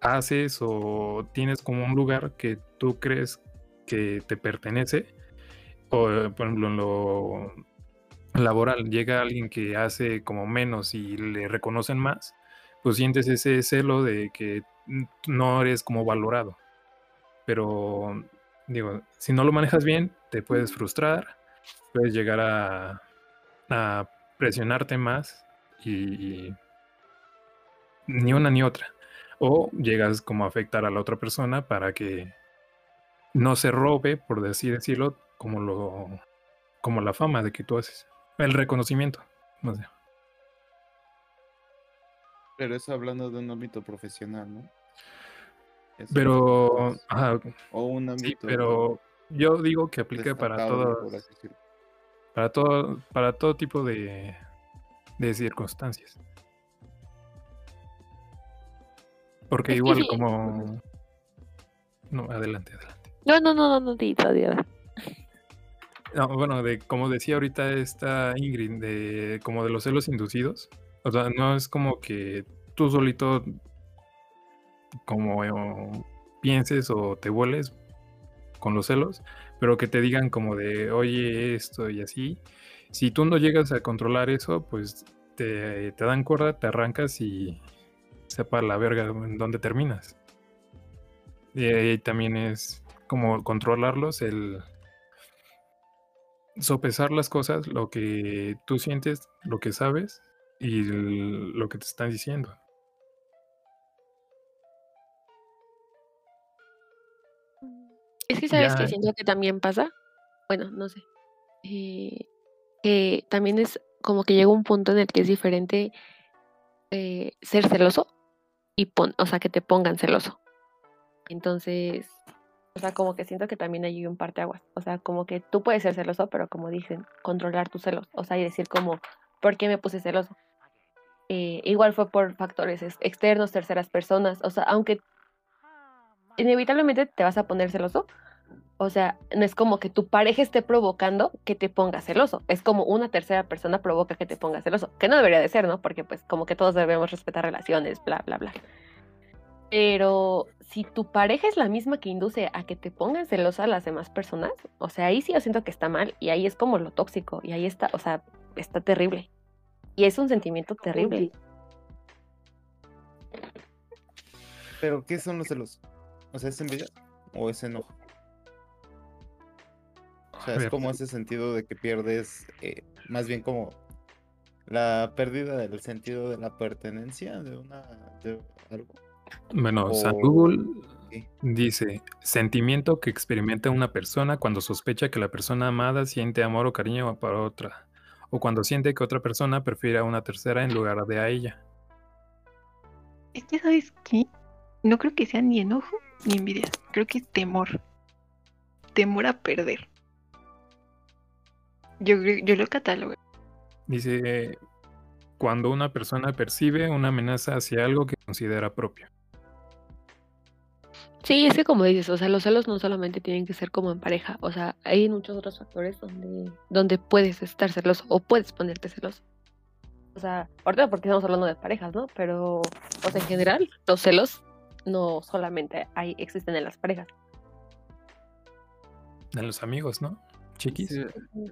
haces o tienes como un lugar que tú crees que te pertenece. O, por ejemplo, en lo laboral, llega alguien que hace como menos y le reconocen más, pues sientes ese celo de que no eres como valorado. Pero digo, si no lo manejas bien, te puedes frustrar, puedes llegar a, presionarte más y, y ni una ni otra. O llegas como a afectar a la otra persona para que no se robe, por así decirlo, como lo como la fama de que tú haces. El reconocimiento. No sé. Pero eso hablando de un ámbito profesional, ¿no? Eso Pero, es- ajá, o un sí, ámbito pero yo digo que aplica para todas, para todo, para todo tipo de, de circunstancias. Porque Es igual sí. como... No, adelante, adelante. No, no, no, no, no, di, todavía. No, bueno, de como decía ahorita esta Ingrid, de como de los celos inducidos. O sea, no es como que tú solito como pienses o te vueles con los celos, pero que te digan como de, oye, esto y así. Si tú no llegas a controlar eso, pues te, te dan cuerda, te arrancas y sepa la verga en dónde terminas. Y ahí también es como controlarlos, el sopesar las cosas, lo que tú sientes, lo que sabes y el- lo que te están diciendo. Es que sabes que siento que también pasa, bueno, no sé, eh, que también es como que llega un punto en el que es diferente eh, ser celoso y pon, o sea, que te pongan celoso. Entonces, o sea, como que siento que también hay un parteaguas. O sea, como que tú puedes ser celoso, pero como dicen, controlar tus celos. O sea, y decir como, ¿por qué me puse celoso? Eh, igual fue por factores ex- externos, terceras personas. O sea, aunque inevitablemente te vas a poner celoso. O sea, no es como que tu pareja esté provocando que te pongas celoso. Es como una tercera persona provoca que te pongas celoso. Que no debería de ser, ¿no? Porque pues como que todos debemos respetar relaciones, bla, bla, bla. Pero si tu pareja es la misma que induce a que te pongan celosa a las demás personas, o sea, ahí sí yo siento que está mal y ahí es como lo tóxico y ahí está, o sea, está terrible. Y es un sentimiento terrible. Pero, ¿qué son los celos? O sea, ¿es envidia o es enojo? O sea, es como ese sentido de que pierdes, eh, más bien como la pérdida del sentido de la pertenencia de una de algo. Bueno, San O- Google ¿qué? dice, sentimiento que experimenta una persona cuando sospecha que la persona amada siente amor o cariño para otra, o cuando siente que otra persona prefiere a una tercera en lugar de a ella. Es que, ¿sabes qué? No creo que sea ni enojo ni envidia. Creo que es temor. Temor a perder. Yo, yo lo catalogo. Dice, cuando una persona percibe una amenaza hacia algo que considera propio. Sí, es que como dices, o sea, los celos no solamente tienen que ser como en pareja, o sea, hay muchos otros factores donde, donde puedes estar celoso o puedes ponerte celoso. O sea, ahorita porque estamos hablando de parejas, ¿no? Pero, o sea, en general, los celos no solamente hay, existen en las parejas. En los amigos, ¿no? Chiquis. Sí,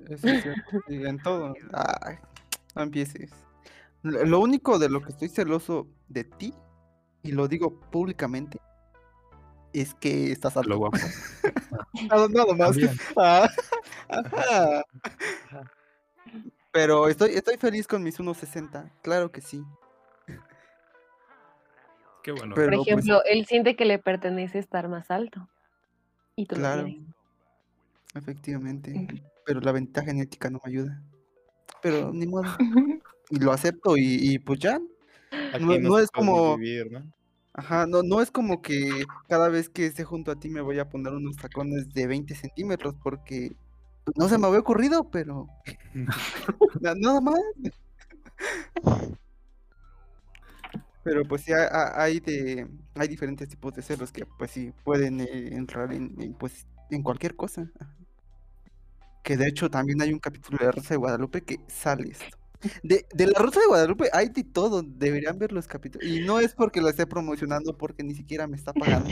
eso es cierto, sí, en todo. Ay, no empieces. Lo lo único de lo que estoy celoso de ti, y lo digo públicamente, es que estás alto. Lo guapo. Nada, nada más. Ah, ajá. Pero estoy, estoy feliz con mis 1.60, claro que sí. Qué bueno. Pero- Por pues- ejemplo, él siente que le pertenece estar más alto. Y tú Claro. lo. Efectivamente. Pero la ventaja genética no me ayuda. Pero ni modo. Y lo acepto y, y pues ya. Aquí No- es como- vivir, ¿no? Ajá, no, no es como que cada vez que esté junto a ti me voy a poner unos tacones de 20 centímetros porque pues, no se me había ocurrido, pero na- nada más. Pero pues sí, ha- ha- hay de hay diferentes tipos de celos que pues sí pueden eh, entrar en, en, pues en cualquier cosa. Que de hecho también hay un capítulo de Rosa de Guadalupe que sale esto. De, de La Rosa de Guadalupe hay de todo, deberían ver los capítulos. Y no es porque lo esté promocionando porque ni siquiera me está pagando,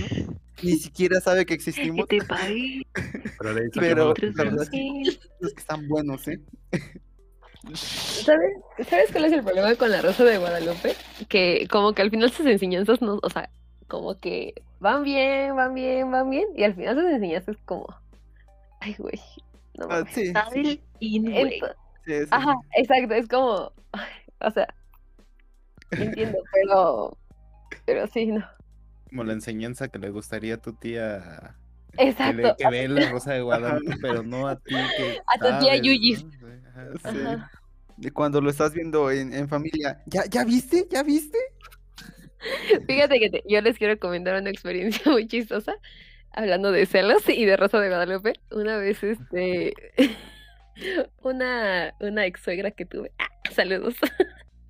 ni siquiera sabe que ¿Qué existimos, te pagué? Pero la verdad sí, los que están buenos, ¿eh? ¿Sabes? ¿Sabes cuál es el problema con la Rosa de Guadalupe? Que como que al final sus enseñanzas no, o sea, como que van bien, van bien, van bien, y al final sus enseñanzas es como, ay, güey, no Ah, mames. sí, Está sí. Ento- sí, sí, Ajá, exacto, es como, o sea, entiendo, pero, pero sí, no. Como la enseñanza que le gustaría a tu tía que, le, Exacto. que ve la Rosa de Guadalupe, pero no a ti que A tu tía. De cuando lo estás viendo en, en familia. ¿Ya, ¿Ya viste? ¿Ya viste? Fíjate que te- yo les quiero comentar una experiencia muy chistosa, hablando de celos y de Rosa de Guadalupe. Una vez, este, una, una ex suegra que tuve, ¡ah! saludos,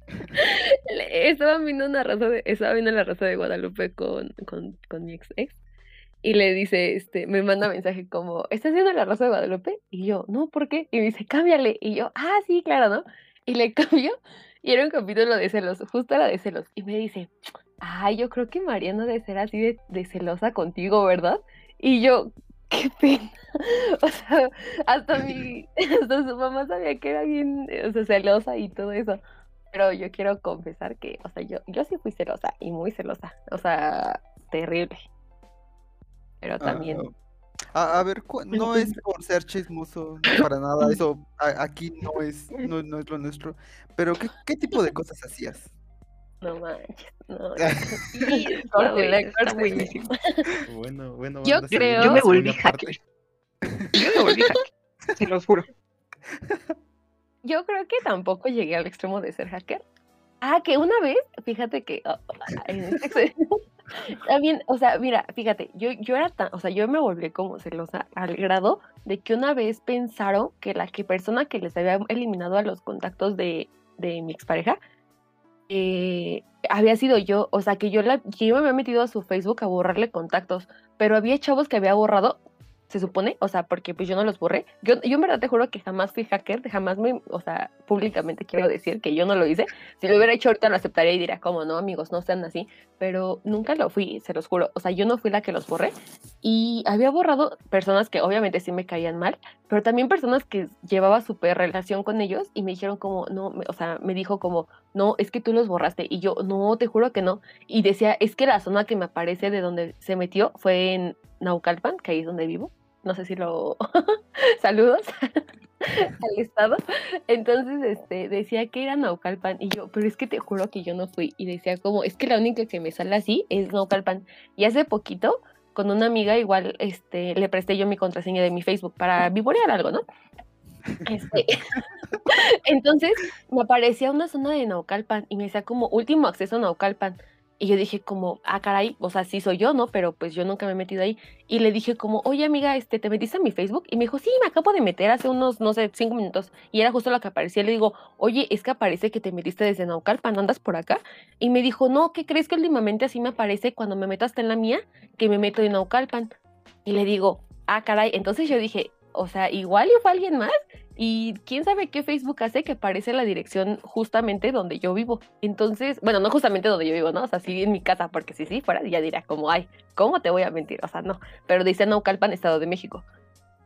estaba viendo una rosa de, estaba viendo la Rosa de Guadalupe con, con, con mi ex ex, y le dice, este, me manda mensaje como, ¿estás viendo la Rosa de Guadalupe? Y yo, no, ¿por qué? Y me dice, cámbiale. Y yo, ah, sí, claro, ¿no? Y le cambio y era un capítulo de celos, justo la de celos. Y me dice, ay, yo creo que Mariana debe ser así de, de celosa contigo, ¿verdad? Y yo, qué pena. O sea, hasta mi, hasta su mamá sabía que era bien, o sea, celosa y todo eso. Pero yo quiero confesar que, o sea, yo, yo sí fui celosa y muy celosa. O sea, terrible. Pero también. A, a ver, no es por ser chismoso, para nada, eso a- aquí no es, no, no es lo nuestro. Pero ¿qué, qué tipo de cosas hacías? No manches, no. Está córtela. buenísimo. Bueno, bueno. Yo banda, creo- Yo me volví hacker. Yo me volví hacker. Se los juro. Yo creo que tampoco llegué al extremo de ser hacker. Ah, que una vez, fíjate que oh, en este ex- también, o sea, mira, fíjate, yo, yo era tan, o sea, yo me volví como celosa al grado de que una vez pensaron que la que persona que les había eliminado a los contactos de, de mi expareja eh, había sido yo, o sea, que yo, la, que yo me había metido a su Facebook a borrarle contactos, pero había chavos que había borrado, se supone, o sea, porque pues yo no los borré. Yo, yo en verdad te juro que jamás fui hacker, jamás me, o sea, públicamente quiero decir que yo no lo hice. Si lo hubiera hecho ahorita lo aceptaría y diría, como no, amigos, no sean así, pero nunca lo fui, se los juro. O sea, yo no fui la que los borré y había borrado personas que obviamente sí me caían mal, pero también personas que llevaba súper relación con ellos y me dijeron como, no, me- o sea, me dijo como, no, es que tú los borraste. Y yo, no, te juro que no. Y decía, es que la zona que me aparece de donde se metió fue en Naucalpan, que ahí es donde vivo. No sé si lo... Saludos al estado. Entonces, este, decía que era Naucalpan. Y yo, pero es que te juro que yo no fui. Y decía como, es que la única que me sale así es Naucalpan. Y hace poquito, con una amiga, igual, este, le presté yo mi contraseña de mi Facebook para vivorear algo, ¿no? Este, entonces me aparecía una zona de Naucalpan y me decía como último acceso a Naucalpan. Y yo dije como, ah, caray, o sea, sí soy yo, ¿no? Pero pues yo nunca me he metido ahí. Y le dije como, oye, amiga, este, ¿te metiste a mi Facebook? Y me dijo, sí, me acabo de meter hace unos, no sé, cinco minutos. Y era justo lo que aparecía. Le digo, oye, es que aparece que te metiste desde Naucalpan, ¿andas por acá? Y me dijo, no, ¿qué crees que últimamente así me aparece cuando me meto hasta en la mía? Que me meto en Naucalpan. Y le digo, ah, caray. Entonces yo dije, o sea, igual y fue alguien más. Y quién sabe qué Facebook hace que aparece la dirección justamente donde yo vivo. Entonces, bueno, no justamente donde yo vivo, ¿no? O sea, sí en mi casa, porque si sí fuera, ya diría como, ay, ¿cómo te voy a mentir? O sea, no. Pero dice Naucalpan, Estado de México.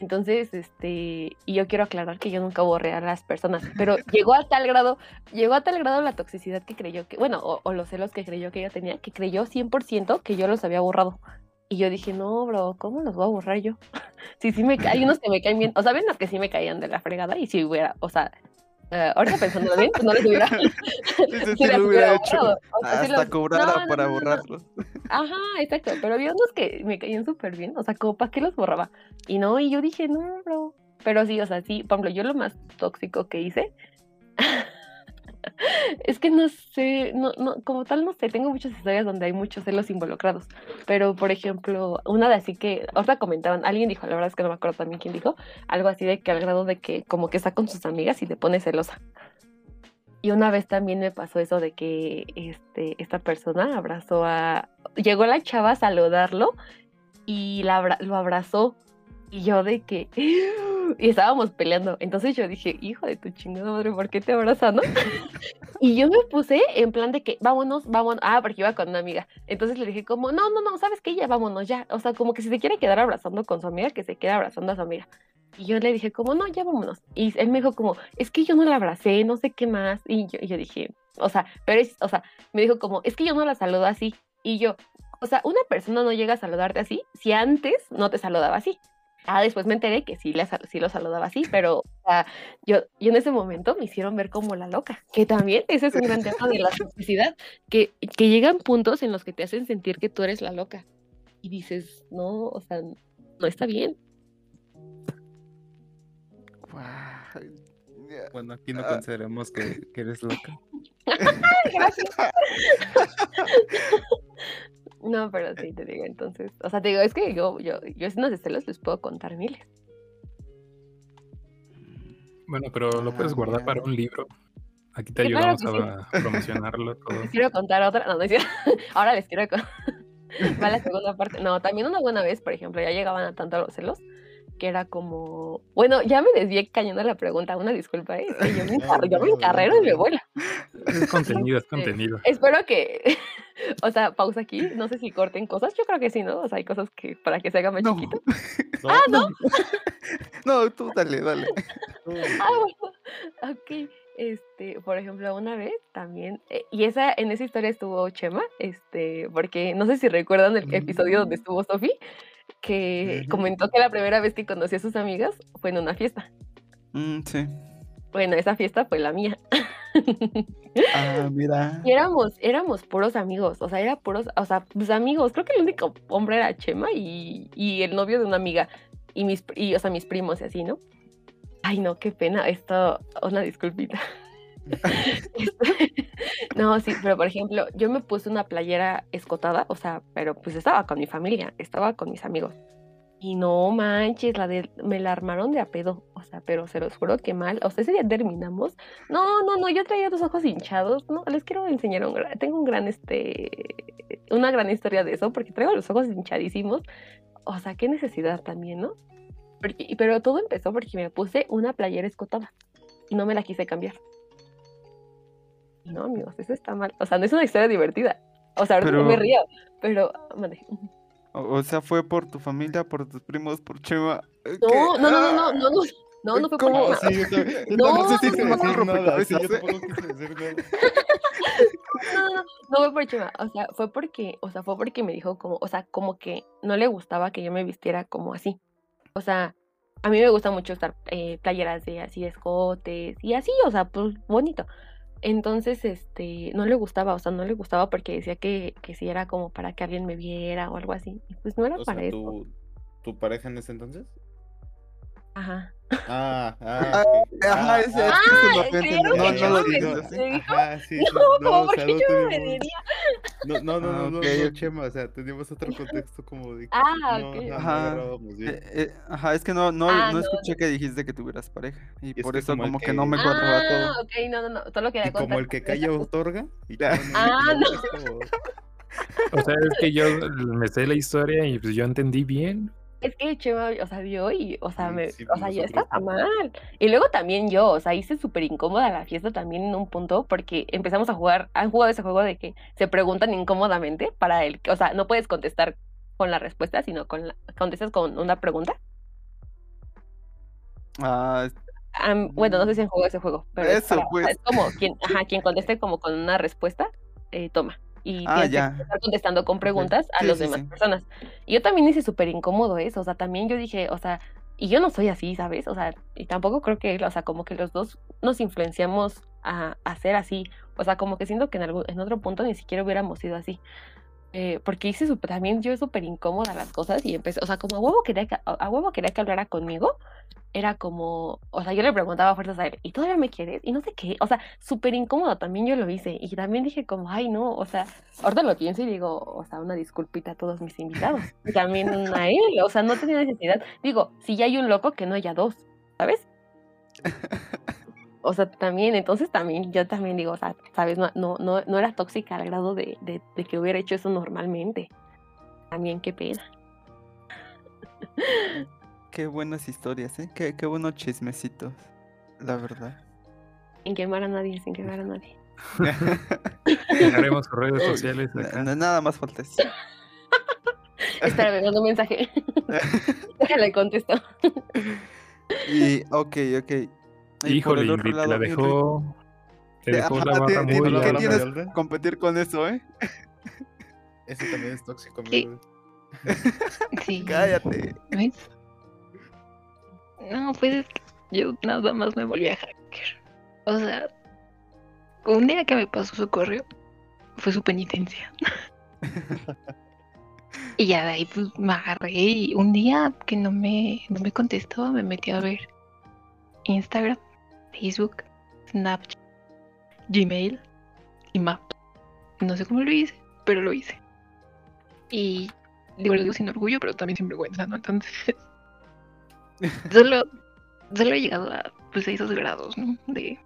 Entonces, este, y yo quiero aclarar que yo nunca borré a las personas, pero llegó a tal grado, llegó a tal grado la toxicidad que creyó que, bueno, o, o los celos que creyó que ella tenía, que creyó 100% que yo los había borrado. Y yo dije, no, bro, ¿cómo los voy a borrar yo? sí, sí me hay unos que me caen bien, o sea, ven los que sí me caían de la fregada y si hubiera, o sea, eh, ahorita pensando bien, pues no les hubiera. Sí sí lo hubiera hecho. O sea, Hasta los- cobrara no, no, para no. borrarlos. Ajá, exacto. Pero había unos que me caían súper bien. O sea, como para qué los borraba. Y no, y yo dije, no, bro. Pero sí, o sea, sí, por ejemplo, yo lo más tóxico que hice. Es que no sé, no, no, como tal no sé, tengo muchas historias donde hay muchos celos involucrados. Pero, por ejemplo, una de así que, ahorita comentaban, alguien dijo, la verdad es que no me acuerdo también quién dijo, algo así de que al grado de que como que está con sus amigas y te pone celosa. Y una vez también me pasó eso de que este, esta persona abrazó a... Llegó la chava a saludarlo y la lo abrazó. Y yo de que... Y estábamos peleando. Entonces yo dije, hijo de tu chingada madre, ¿por qué te abrazan, no? y yo me puse en plan de que, vámonos, vámonos. Ah, porque iba con una amiga. Entonces le dije como, no, no, no, ¿sabes qué? Ya vámonos, ya. O sea, como que si se quiere quedar abrazando con su amiga, que se quede abrazando a su amiga. Y yo le dije como, no, ya vámonos. Y él me dijo como, es que yo no la abracé, no sé qué más. Y yo, y yo dije, o sea, pero es, o sea, me dijo como, es que yo no la saludo así. Y yo, o sea, una persona no llega a saludarte así si antes no te saludaba así. Ah, después me enteré que sí, le, sí lo saludaba así, pero o sea, yo, yo en ese momento me hicieron ver como la loca, que también ese es un gran tema de la toxicidad, que, que llegan puntos en los que te hacen sentir que tú eres la loca. Y dices, no, o sea, no está bien. Bueno, aquí no Ah. consideramos que, que eres loca. Gracias. No, pero sí te digo, entonces, o sea, te digo, es que yo, yo, yo si no de celos les puedo contar miles. Bueno, pero lo Ah, puedes guardar mira. para un libro. Aquí te Sí, claro ayudamos que sí. a promocionarlo todo. Les quiero contar otra, no, no es cierto. Ahora les quiero contar. Va la segunda parte. No, también una buena vez, por ejemplo, ya llegaban a tanto los celos que era como. Bueno, ya me desvié cayendo la pregunta. Una disculpa, ¿eh? Que yo me, No, encar- yo me no, encarrero y me no. vuela. Es contenido, es Este, contenido. Espero que. o sea, pausa aquí. No sé si corten cosas. Yo creo que sí, ¿no? O sea, hay cosas que para que se haga más No. chiquito. Ah, no. No, tú dale, dale. Ah, bueno. Ok. Este, por ejemplo, una vez también, eh, y esa, en esa historia estuvo Chema, este, porque no sé si recuerdan el episodio donde Mm. estuvo Sofi, que comentó que la primera vez que conoció a sus amigas fue en una fiesta. Mm, sí. Bueno, esa fiesta fue la mía. Ah, mira. Y éramos, éramos puros amigos, o sea, era puros, o sea, pues amigos. Creo que el único hombre era Chema y, y el novio de una amiga. Y mis, y, o sea, mis primos y así, ¿no? Ay, no, qué pena. Esto, una disculpita. No, sí, pero por ejemplo, yo me puse una playera escotada, o sea, pero pues estaba con mi familia, estaba con mis amigos. Y no manches, la de, me la armaron de a pedo, o sea, pero se los juro que mal. O sea, ese día terminamos. No, no, no, yo traía los ojos hinchados. No, les quiero enseñar un tengo un gran, este, una gran historia de eso, porque traigo los ojos hinchadísimos. O sea, qué necesidad también, ¿no? Pero todo empezó porque me puse una playera escotada y no me la quise cambiar. No, amigos, eso está mal. O sea, no es una historia divertida. O sea, ahorita no me Pero- río, pero mande. O, o sea, fue por tu familia, por tus primos, por Chema. eh, No, no, no, no, no, ¡Ah! no, no, no, no fue por. Sí, yo también- yo No, no, quise no, no, decir no, nada, sí, yo rompecabezas, tampoco quise decir nada. No, no, no, no fue por Chema, o sea, fue porque, o sea, fue porque me dijo como, o sea, como que no le gustaba que yo me vistiera como así. O sea, a mí me gusta mucho estar eh, playeras de así de escotes y así, o sea, pues bonito. Entonces, este, no le gustaba, o sea, no le gustaba porque decía que, que sí era como para que alguien me viera o algo así. Y pues no era O para sea, eso. ¿tu, ¿tu pareja en ese entonces? Ajá. Ah, ah, Ah. Ajá, Ah, ese es ah, que se lo Ah, ofende, ¿creyeron No, no lo digas sí, No, no, como o por sea, qué no yo me diría. No, no, no, Ah, no, no, ok, no. Chema, o sea, teníamos otro contexto como de que Ah, no, ok. ajá, no Ajá. Eh, eh, ajá, es que no, no, Ah, no no, escuché que dijiste que tuvieras pareja. Y es por que eso como que que- no me cuadraba Ah, todo. ok, no, no, no, solo quería Y como el que calla otorga. Y Ah, no. es como- O sea, es que yo me sé la historia y pues yo entendí bien. Es que Chema, o sea, vio y, o sea, me, sí, o sea, yo estaba mal. Y luego también yo, o sea, hice súper incómoda la fiesta también en un punto porque empezamos a jugar, han jugado ese juego de que se preguntan incómodamente para el, o sea, no puedes contestar con la respuesta, sino con la, contestas con una pregunta. Ah, bueno, no sé si han jugado ese juego, pero es, Eso, para- pues. es como quien, ajá, quien conteste como con una respuesta, eh, toma. Y Ah, tienes ya. que estar contestando con preguntas a Sí, los sí, demás sí. personas. Y yo también hice súper incómodo eso, o sea, también yo dije, o sea, y yo no soy así, ¿sabes? O sea, y tampoco creo que, o sea, como que los dos nos influenciamos a, a ser así. O sea, como que siento que en, algún, en otro punto ni siquiera hubiéramos sido así. Eh, porque hice súper- también yo súper incómoda las cosas y empecé, o sea, como a huevo quería que, a, a huevo quería que hablara conmigo, era como, o sea, yo le preguntaba a fuerzas a él, ¿y todavía me quieres? Y no sé qué, o sea, súper incómodo también yo lo hice y también dije como, ay no, o sea, ahorita lo pienso y digo, o sea, una disculpita a todos mis invitados y también a él, o sea, no tenía necesidad, digo, si ya hay un loco que no haya dos, ¿sabes? O sea, también, entonces también, yo también digo, o sea, ¿sabes? No, no, no, no era tóxica al grado de, de, de que hubiera hecho eso normalmente. También, qué pena. Qué buenas historias, ¿eh? Qué, qué buenos chismecitos, la verdad. Sin quemar a nadie, sin quemar a nadie. Dejaremos redes sociales acá. nada más falta eso. Espera, me mandó un mensaje. Déjale contesto. Y, ok, ok. Y por Híjole, el otro la lado, Ingrid, dejó. Te dejó la ajá, ti- barra muy ¿Qué tienes competir con eso, eh? Ese también es tóxico, Sí. Sí. Cállate. ¿Ves? No, pues es que yo nada más me volví a hacker. O sea, un día que me pasó su correo fue su penitencia. y ya de ahí pues me agarré y un día que no me, no me contestaba me metí a ver Instagram, Facebook, Snapchat, Gmail y Maps. No sé cómo lo hice, pero lo hice. Y digo, lo digo sin orgullo, pero también sin vergüenza, ¿no? Entonces, solo, solo he llegado a, pues, a esos grados, ¿no? De,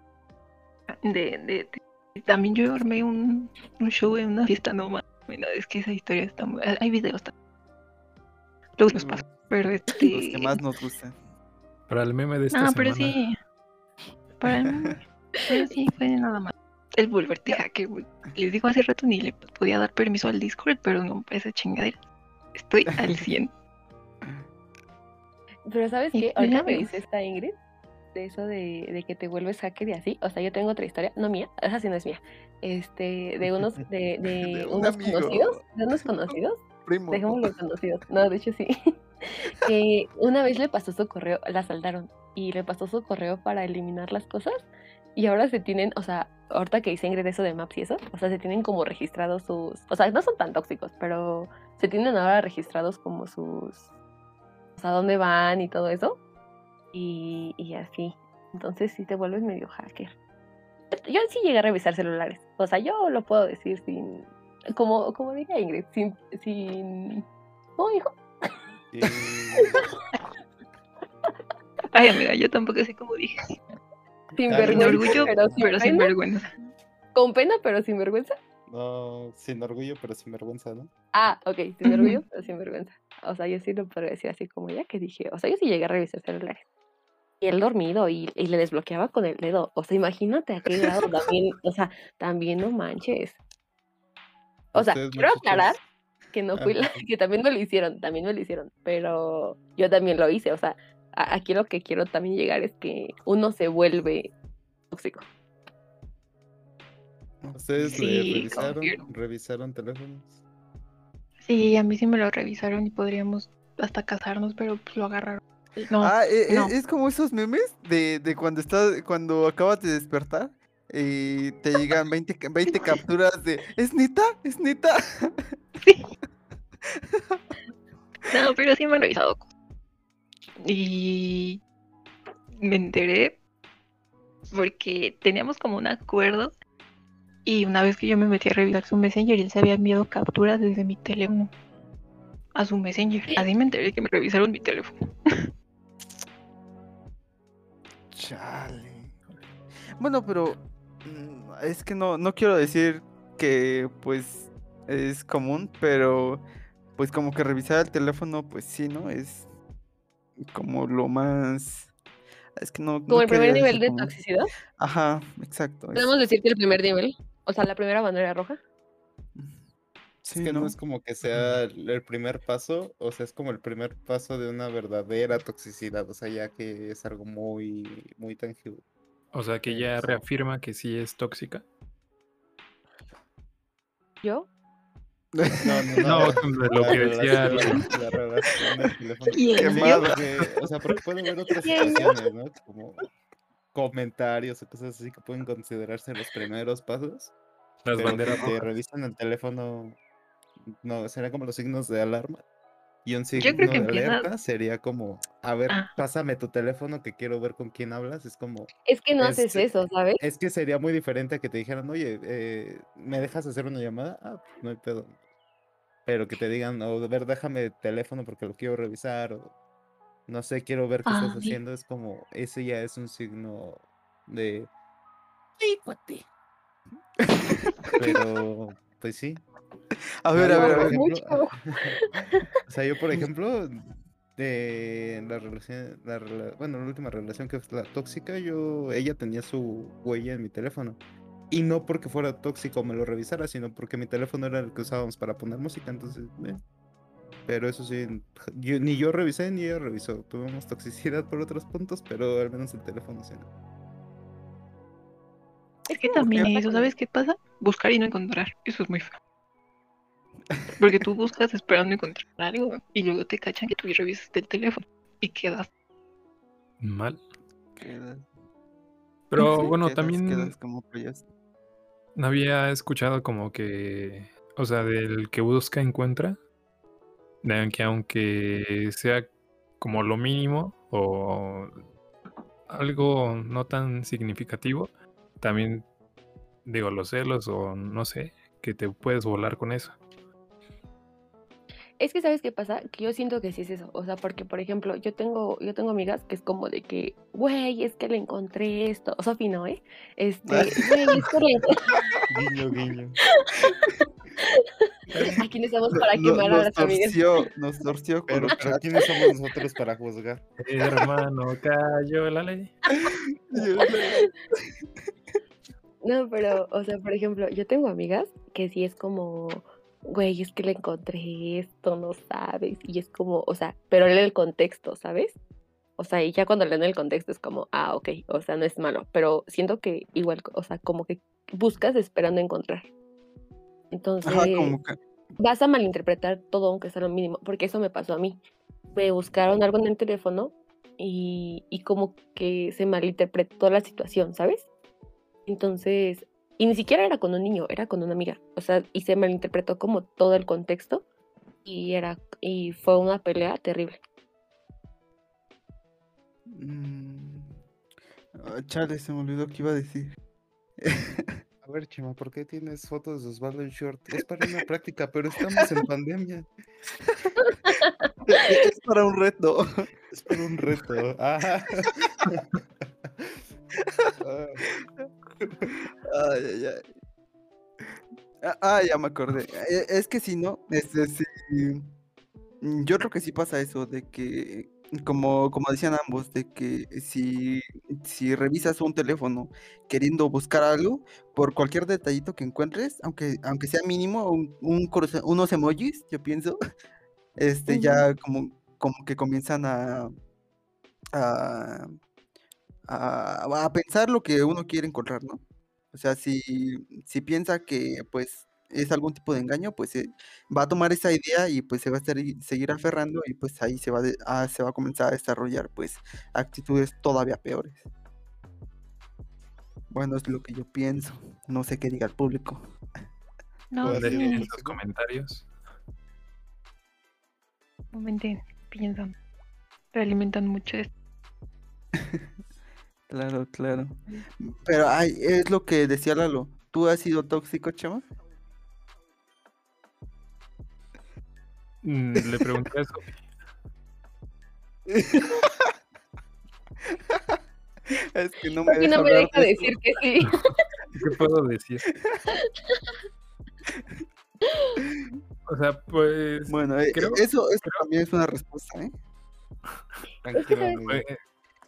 de, de, de- También yo armé un, un show en una fiesta nomás. Bueno, es que esa historia está muy... Hay videos también. Luego los paso. Pero este... Los que más nos gustan. Para el meme de esta No, semana. pero sí. Para mí, pero sí, fue nada más. El volverte hacker, güey. Les digo hace rato ni le podía dar permiso al Discord, pero no para esa chingadera. Estoy al 100. Pero ¿sabes qué? Ahorita me dice esta Ingrid de eso de, de que te vuelves hacker y así. O sea, yo tengo otra historia, no mía, esa sí no es mía. Este, de unos, de, de, De un unos amigo. conocidos, de unos conocidos, Primo. dejémoslo conocidos. No, de hecho sí. que una vez le pasó su correo, la saldaron y le pasó su correo para eliminar las cosas. Y ahora se tienen, o sea, ahorita que dice Ingrid eso de Maps y eso, o sea, se tienen como registrados sus, o sea, no son tan tóxicos, pero se tienen ahora registrados como sus, o sea, dónde van y todo eso. Y, y así. Entonces sí te vuelves medio hacker. Yo sí llegué a revisar celulares. O sea, yo lo puedo decir sin, como, como diría Ingrid, sin, sin, ¿cómo dijo? Y- Ay, amiga, yo tampoco sé cómo dije. Sin Sin vergüenza, orgullo, pero sin, pero sin vergüenza. Con pena, pero sin vergüenza. no, sin orgullo, pero sin vergüenza, ¿no? Ah, ok, sin orgullo, pero sin vergüenza. O sea, yo sí lo puedo decir así como ya que dije. O sea, yo sí llegué a revisar celulares. Y él dormido y, y le desbloqueaba con el dedo. O sea, imagínate a qué grado también. O sea, también no manches. O sea, Ustedes, quiero muchachos, aclarar que no fui la, que también me lo hicieron, también me lo hicieron, pero yo también lo hice, o sea, a- aquí lo que quiero también llegar es que uno se vuelve tóxico. ¿Ustedes le Sí, revisaron, revisaron teléfonos? Sí, a mí sí me lo revisaron y podríamos hasta casarnos, pero pues lo agarraron. No, Ah, eh, eh, no. es como esos memes de, de cuando estás, cuando acabas de despertar y te llegan 20, ca- 20 capturas de ¿Es neta? ¿Es neta? no, pero sí me han revisado. Y me enteré porque teníamos como un acuerdo y una vez que yo me metí a revisar su Messenger, él se había enviado capturas desde mi teléfono a su Messenger. Así me enteré que me revisaron mi teléfono. Chale. Bueno, pero mm, es que no, no quiero decir que pues es común, pero pues como que revisar el teléfono, pues sí, ¿no? Es como lo más... Es que no... Como no el primer nivel decir de como- toxicidad. Ajá, exacto. es- Podemos decir que el primer nivel, o sea, la primera bandera roja. Sí, es que no, ¿no? es como que sea el primer paso, o sea, es como el primer paso de una verdadera toxicidad, o sea, ya que es algo muy, muy tangible. O sea que ya reafirma que sí es tóxica. Yo, No, No, de lo la que decía la relación del teléfono. O sea, porque puede haber otras situaciones, ¿no? Como comentarios o cosas así que pueden considerarse los primeros pasos. Las pero banderas te revisan el teléfono, no, serían como los signos de alarma. Y un signo de empieza- alerta sería como, a ver, Ah. pásame tu teléfono que quiero ver con quién hablas. Es como, es que no haces eso, ¿sabes? es que sería muy diferente a que te dijeran, oye, eh, ¿me dejas hacer una llamada? Ah, pues, no hay pedo. Pero que te digan, o a ver, déjame el teléfono porque lo quiero revisar, o no sé, quiero ver qué Ah, estás sí. haciendo. Es como, ese ya es un signo de. "Ay, cuate". Pero, pues sí. A ver, a ver, a ver. ejemplo, o sea, yo, por ejemplo, de la relación, la rela- bueno, la última relación que fue la tóxica, yo, ella tenía su huella en mi teléfono. Y no porque fuera tóxico o me lo revisara, sino porque mi teléfono era el que usábamos para poner música, entonces, eh. Pero eso sí, yo- ni yo revisé ni ella revisó. Tuvimos toxicidad por otros puntos, pero al menos el teléfono sí. no. Es que también eso, ¿sabes qué pasa? Buscar y no encontrar. Eso es muy feo. Porque tú buscas esperando encontrar algo y luego te cachan que tú revisas el teléfono y quedas. Mal. Quedas- Pero sí, bueno, quedas- también quedas como payas. había escuchado como que, o sea, del que busca encuentra, que aunque sea como lo mínimo o algo no tan significativo, también digo los celos o no sé, que te puedes volar con eso. Es que sabes qué pasa, que yo siento que sí es eso, o sea, porque por ejemplo, yo tengo, yo tengo amigas que es como de que, güey, es que le encontré esto, o Sofi no, ¿eh? Este, güey, es que le encontré Guiño, guiño. Aquí no estamos para quemar a las amigas. torció, nos torció con Pero. ¿quiénes somos nosotros para juzgar? Hermano, cayó la ley. No, pero, o sea, por ejemplo, yo tengo amigas que sí es como, güey, es que le encontré esto, no sabes. Y es como, o sea, pero lee el contexto, ¿sabes? O sea, y ya cuando leen el contexto es como, ah, ok, o sea, no es malo. Pero siento que igual, o sea, como que buscas esperando encontrar. Entonces, Ajá, como que. vas a malinterpretar todo aunque sea lo mínimo, porque eso me pasó a mí. Me buscaron algo en el teléfono y, y como que se malinterpretó la situación, ¿sabes? Entonces, y ni siquiera era con un niño, era con una amiga, o sea, y se malinterpretó como todo el contexto y era y fue una pelea terrible. mm, ah, chale, se me olvidó que iba a decir. A ver, Chema, ¿por qué tienes fotos de Osvaldo en short? Es para una práctica, pero estamos en pandemia. es para un reto. Es para un reto. Ah. Ay, ay, ay. Ah, ah, ya me acordé. Eh, Es que si no, este, sí, mm, yo creo que sí pasa eso, de que, como, como decían ambos, de que si, si revisas un teléfono queriendo buscar algo, por cualquier detallito que encuentres, aunque, aunque sea mínimo, un, un unos emojis, yo pienso, este, ya como, como que comienzan a, a, a, a pensar lo que uno quiere encontrar, ¿no? O sea, si, si piensa que pues es algún tipo de engaño, pues eh, va a tomar esa idea y pues se va a estar seguir aferrando y pues ahí se va, de- a, se va a comenzar a desarrollar pues actitudes todavía peores. Bueno, es lo que yo pienso. No sé qué diga el público. No, en los comentarios. momenten, piensan, realimentan mucho esto. Claro, claro. Pero ay, es lo que decía Lalo. ¿Tú has sido tóxico, Chema? Le pregunté Sofi. Es que no me deja no me hablar deja de esto. decir que sí. ¿Qué puedo decir? O sea, pues. Bueno, eh, creo- eso, eso también es una respuesta, ¿eh? tranquilo, pues,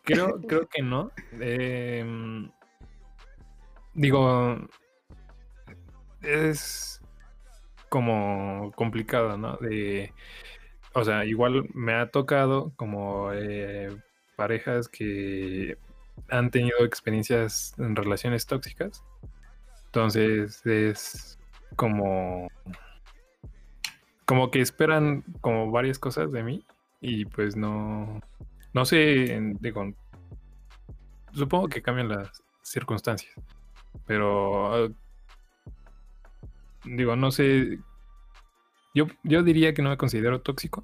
creo, creo que no. Em, digo. Es como complicado, ¿no? De. O sea, igual me ha tocado como eh, parejas que han tenido experiencias en relaciones tóxicas. Entonces es como como que esperan como varias cosas de mí y pues no no sé, digo, supongo que cambian las circunstancias, pero digo, no sé, yo, yo diría que no me considero tóxico,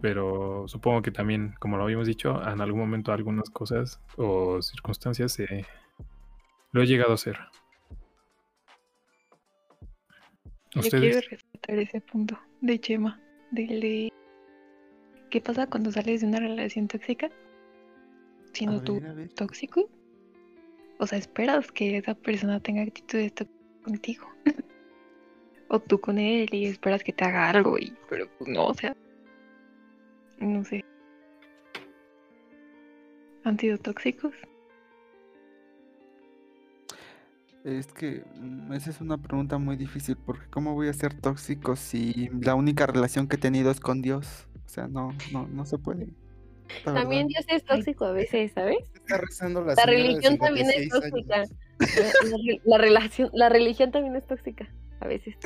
pero supongo que también, como lo habíamos dicho, en algún momento algunas cosas o circunstancias eh, lo he llegado a ser. Yo quiero ¿Ustedes? rescatar ese punto de Chema, del de ¿qué pasa cuando sales de una relación tóxica? Siendo tú tóxico. O sea, esperas que esa persona tenga actitudes tóxicas contigo. o tú con él y esperas que te haga algo y pero pues no, o sea, no sé. ¿Han sido tóxicos? Es que mm, esa es una pregunta muy difícil, porque ¿cómo voy a ser tóxico si la única relación que he tenido es con Dios? O sea, no, no, no se puede. También Dios es tóxico a veces, ¿sabes? Está rezando la, religión también es 56 tóxica. la relación, la religión también es tóxica a veces.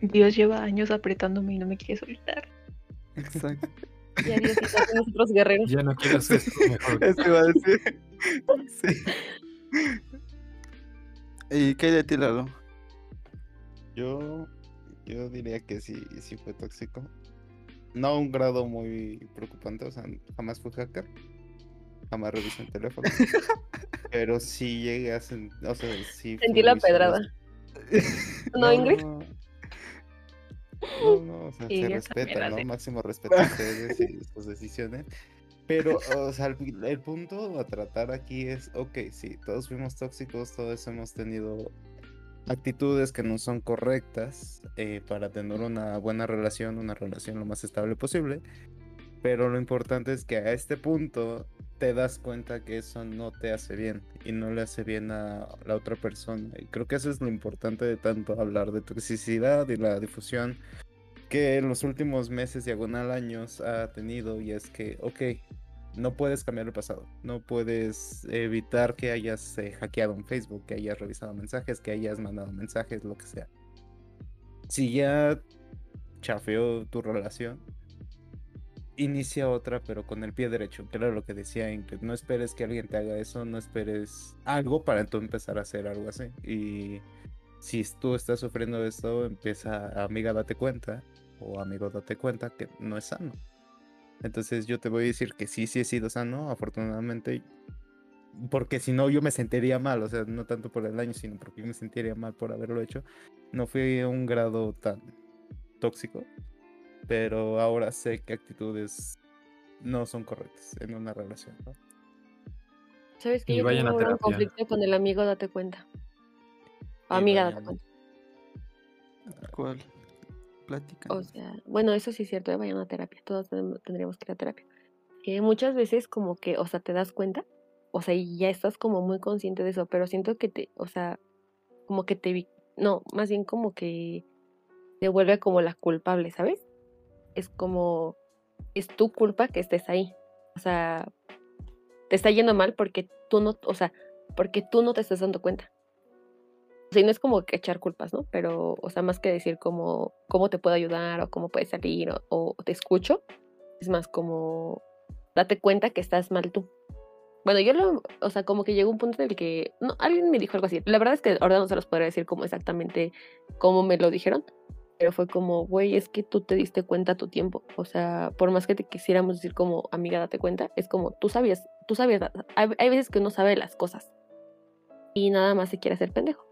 Dios lleva años apretándome y no me quiere soltar. Exacto. Y a Dios nosotros guerreros. Ya no quiero hacer esto mejor. Eso iba a decir. Sí. ¿Y qué hay de ti, Lalo? Yo, yo diría que sí, sí fue tóxico. No a un grado muy preocupante, o sea, jamás fui hacker. Jamás revisé el teléfono. pero sí llegué a sen- o sea, sí Sentí la pedrada. ¿No, Ingrid? No, no, no, o sea, se respeta, ¿no? Máximo respeto a ustedes y sus decisiones. Pero, o sea, el, el punto a tratar aquí es, ok, sí, todos fuimos tóxicos, todos hemos tenido actitudes que no son correctas eh, para tener una buena relación, una relación lo más estable posible. Pero lo importante es que a este punto te das cuenta que eso no te hace bien y no le hace bien a la otra persona. Y creo que eso es lo importante de tanto hablar de toxicidad y la difusión que en los últimos meses, diagonal años, ha tenido. Y es que, ok, no puedes cambiar el pasado, no puedes evitar que hayas eh, hackeado un Facebook, que hayas revisado mensajes, que hayas mandado mensajes, lo que sea. Si ya chafeó tu relación, inicia otra, pero con el pie derecho, que era lo que decía Ingrid. No esperes que alguien te haga eso, no esperes algo para tú empezar a hacer algo así. Y si tú estás sufriendo esto, empieza, amiga, date cuenta, o amigo, date cuenta que no es sano. Entonces yo te voy a decir que sí, sí he sido sano, afortunadamente, porque si no yo me sentiría mal, o sea, no tanto por el daño, sino porque yo me sentiría mal por haberlo hecho. No fui un grado tan tóxico, pero ahora sé que actitudes no son correctas en una relación. ¿no? ¿Sabes que Y yo vayan a tengo un gran terapia. conflicto con el amigo, date cuenta. O amiga, date cuenta. ¿Cuál? Plática. O sea, bueno, eso sí es cierto, eh, vayan a terapia. Todos tendríamos que ir a terapia. Que muchas veces como que, o sea, te das cuenta, o sea, y ya estás como muy consciente de eso, pero siento que te, o sea, como que te, vi- no, más bien como que te vuelve como la culpable, ¿sabes? Es como, es tu culpa que estés ahí. O sea, te está yendo mal porque tú no, o sea, porque tú no te estás dando cuenta. O sea, y no es como que echar culpas, ¿no? Pero, o sea, más que decir como, cómo te puedo ayudar o cómo puedes salir o, o te escucho, es más como, date cuenta que estás mal tú. Bueno, yo lo, o sea, como que llegó un punto en el que, no, alguien me dijo algo así. La verdad es que ahora no se los podría decir como exactamente cómo me lo dijeron, pero fue como, güey, es que tú te diste cuenta a tu tiempo. O sea, por más que te quisiéramos decir como, amiga, date cuenta, es como, tú sabías, tú sabías, hay, veces que uno sabe las cosas y nada más se quiere hacer pendejo.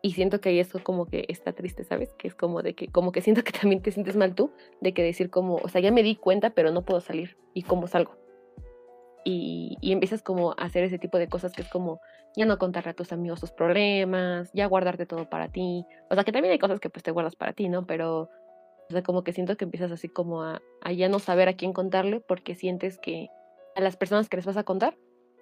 Y siento que ahí eso como que está triste, ¿sabes? Que es como de que, como que siento que también te sientes mal tú, de que decir como, o sea, ya me di cuenta, pero no puedo salir. ¿Y cómo salgo? Y, y empiezas como a hacer ese tipo de cosas que es como, ya no contarle a tus amigos tus problemas, ya guardarte todo para ti. O sea, que también hay cosas que pues te guardas para ti, ¿no? Pero, o sea, como que siento que empiezas así como a, a ya no saber a quién contarle porque sientes que a las personas que les vas a contar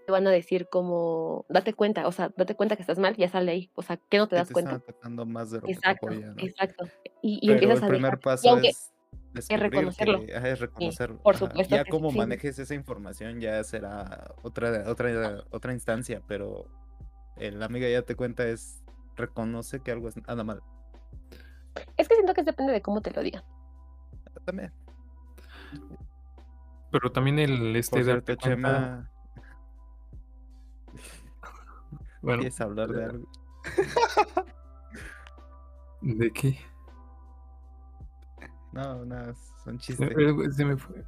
te van a decir como, date cuenta, o sea, date cuenta que estás mal, ya sale ahí. O sea, que no te das te cuenta. están atacando más de lo Exacto, que te apoya, ¿no? exacto. Y, y Pero empiezas el a primer dejar- paso y aunque- es descubrir reconocerlo. que- es reconocerlo. por ajá. supuesto Ya como sí. manejes esa información ya será otra, otra, otra instancia, pero el amiga ya te cuenta es reconoce que algo es anda mal. Es que siento que depende de cómo te lo digan. También. Pero también el este Por darte cierto, cuenta- Chema, Bueno, ¿quieres hablar de algo? ¿de qué? No, no, son chistes. se me fue.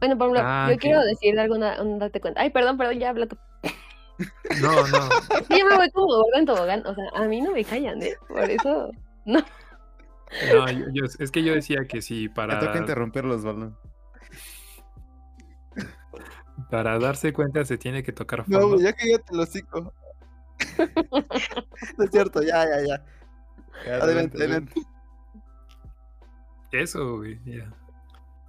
Bueno, por ejemplo, Ah, yo quiero decir alguna, un date cuenta. Ay, perdón, perdón, ya habla tú. No, no. Yo me voy como gordo en tobogán. O sea, a mí no me callan, ¿eh? Por eso. No. No, yo- yo- es que yo decía que si Me para, toca interrumpirlos, balón. para darse cuenta se tiene que tocar No, fondo. güey, ya cállate el hocico. no es cierto, ya, ya, ya. Adelante, adelante. Eso, güey, ya.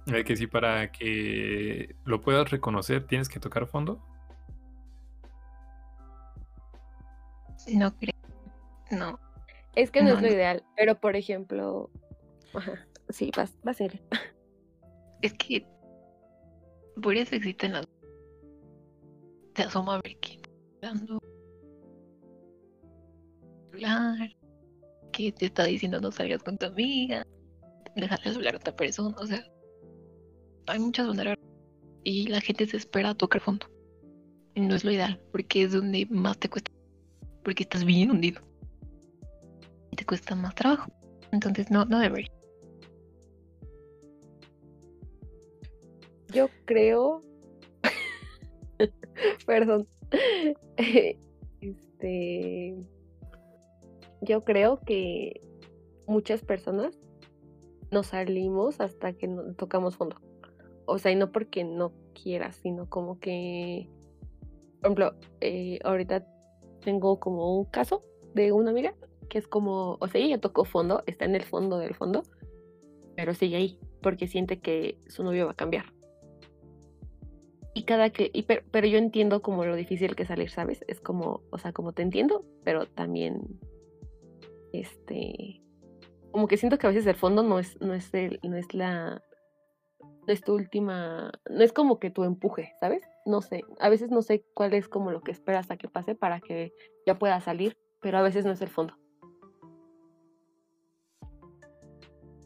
Eh, que si para que lo puedas reconocer tienes que tocar fondo. No creo. No. Es que no, No, es lo no. ideal. Pero, por ejemplo. Ajá. Sí, vas, vas a ir. Es que por eso existen las. Te asoma a ver quién. Hablar. Que te está diciendo no salgas con tu amiga. Dejarle hablar a otra persona. O sea, hay muchas maneras. Y la gente se espera a tocar fondo. No es lo ideal. Porque es donde más te cuesta. Porque estás bien hundido. Y te cuesta más trabajo. Entonces, no, no debería. Yo creo. Perdón. Este. Yo creo que muchas personas nos salimos hasta que tocamos fondo. O sea, y no porque no quieras, sino como que. Por ejemplo, eh, ahorita tengo como un caso de una amiga que es como, o sea, ella tocó fondo, está en el fondo del fondo, pero sigue ahí porque siente que su novio va a cambiar. Y cada que, y pero, pero yo entiendo como lo difícil que salir, ¿sabes? Es como, o sea, como te entiendo, pero también, este, como que siento que a veces el fondo no es, no es, el, no es la, no es tu última, no es como que tu empuje, ¿sabes? No sé, a veces no sé cuál es como lo que esperas a que pase para que ya pueda salir, pero a veces no es el fondo.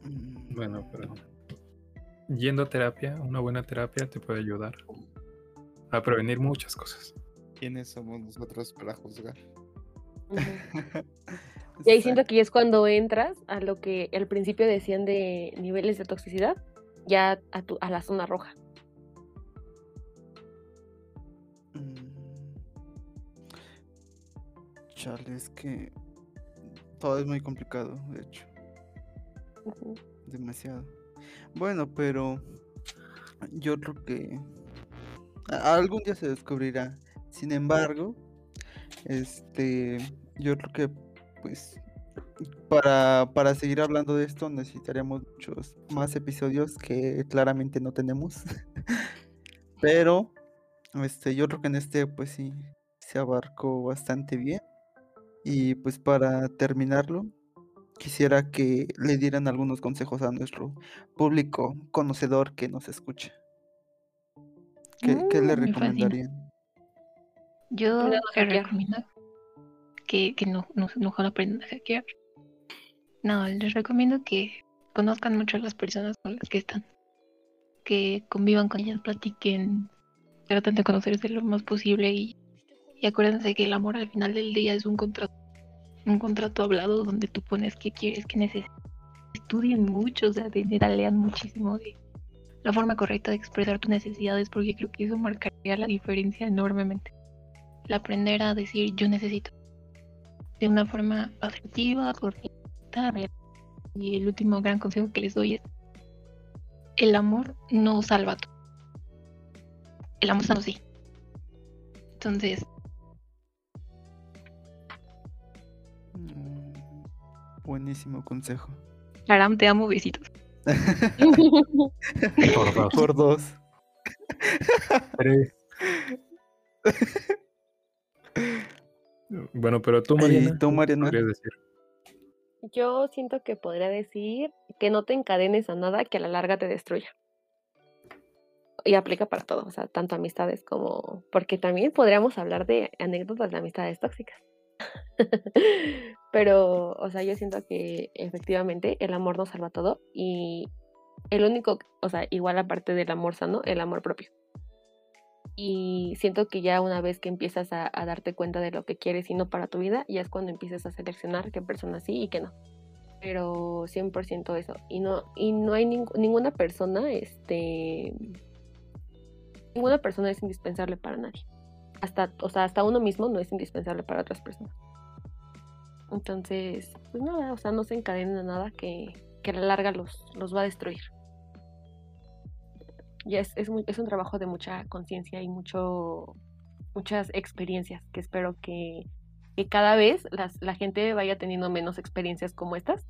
Mm, Bueno, pero yendo a terapia, una buena terapia te puede ayudar a prevenir muchas cosas. ¿Quiénes somos nosotros para juzgar? Y ahí siento que es cuando entras a lo que al principio decían de niveles de toxicidad, ya a, tu, a la zona roja. Mm. Chale, es que todo es muy complicado, de hecho, demasiado. Bueno, pero yo creo que algún día se descubrirá. Sin embargo, este, yo creo que pues para, para seguir hablando de esto necesitaríamos muchos más episodios que claramente no tenemos. Pero este, yo creo que en este pues sí se abarcó bastante bien. Y pues para terminarlo, quisiera que le dieran algunos consejos a nuestro público conocedor que nos escucha. ¿Qué, qué le Mm, recomendarían? Yo hackear. recomiendo que, que no, no, aprendan a hackear. No, les recomiendo que conozcan mucho a las personas con las que están. Que convivan con ellas, platiquen, traten de conocerse lo más posible y, y acuérdense que el amor al final del día es un contrato. Un contrato hablado donde tú pones qué quieres, qué necesitas. Estudien mucho, o sea, de lean muchísimo de la forma correcta de expresar tus necesidades porque creo que eso marcaría la diferencia enormemente el aprender a decir yo necesito de una forma asertiva, correcta, real. Y el último gran consejo que les doy es el amor no salva todo. El amor sano sí. Entonces, Mm, Buenísimo consejo. Aram, te amo, besitos. Por dos. Por dos. Tres. Bueno, pero tú, ¿Y Mariana, tú, ¿qué Mariana? podrías decir? Yo siento que podría decir que no te encadenes a nada que a la larga te destruya. Y aplica para todo, o sea, tanto amistades como... Porque también podríamos hablar de anécdotas de amistades tóxicas. Pero, o sea, yo siento que efectivamente el amor nos salva todo y el único, o sea, igual aparte del amor sano, el amor propio. Y siento que ya una vez que empiezas a, darte cuenta de lo que quieres y no para tu vida, ya es cuando empiezas a seleccionar qué personas sí y qué no. Pero 100% eso. Y no, y no hay ning- ninguna persona, este... Ninguna persona es indispensable para nadie. Hasta, o sea, hasta uno mismo no es indispensable para otras personas. Entonces, pues nada, o sea, no se encadenen a nada que, que a la larga los, los va a destruir. Y es, es, muy- es un trabajo de mucha conciencia y mucho, muchas experiencias que espero que, que cada vez las, la gente vaya teniendo menos experiencias como estas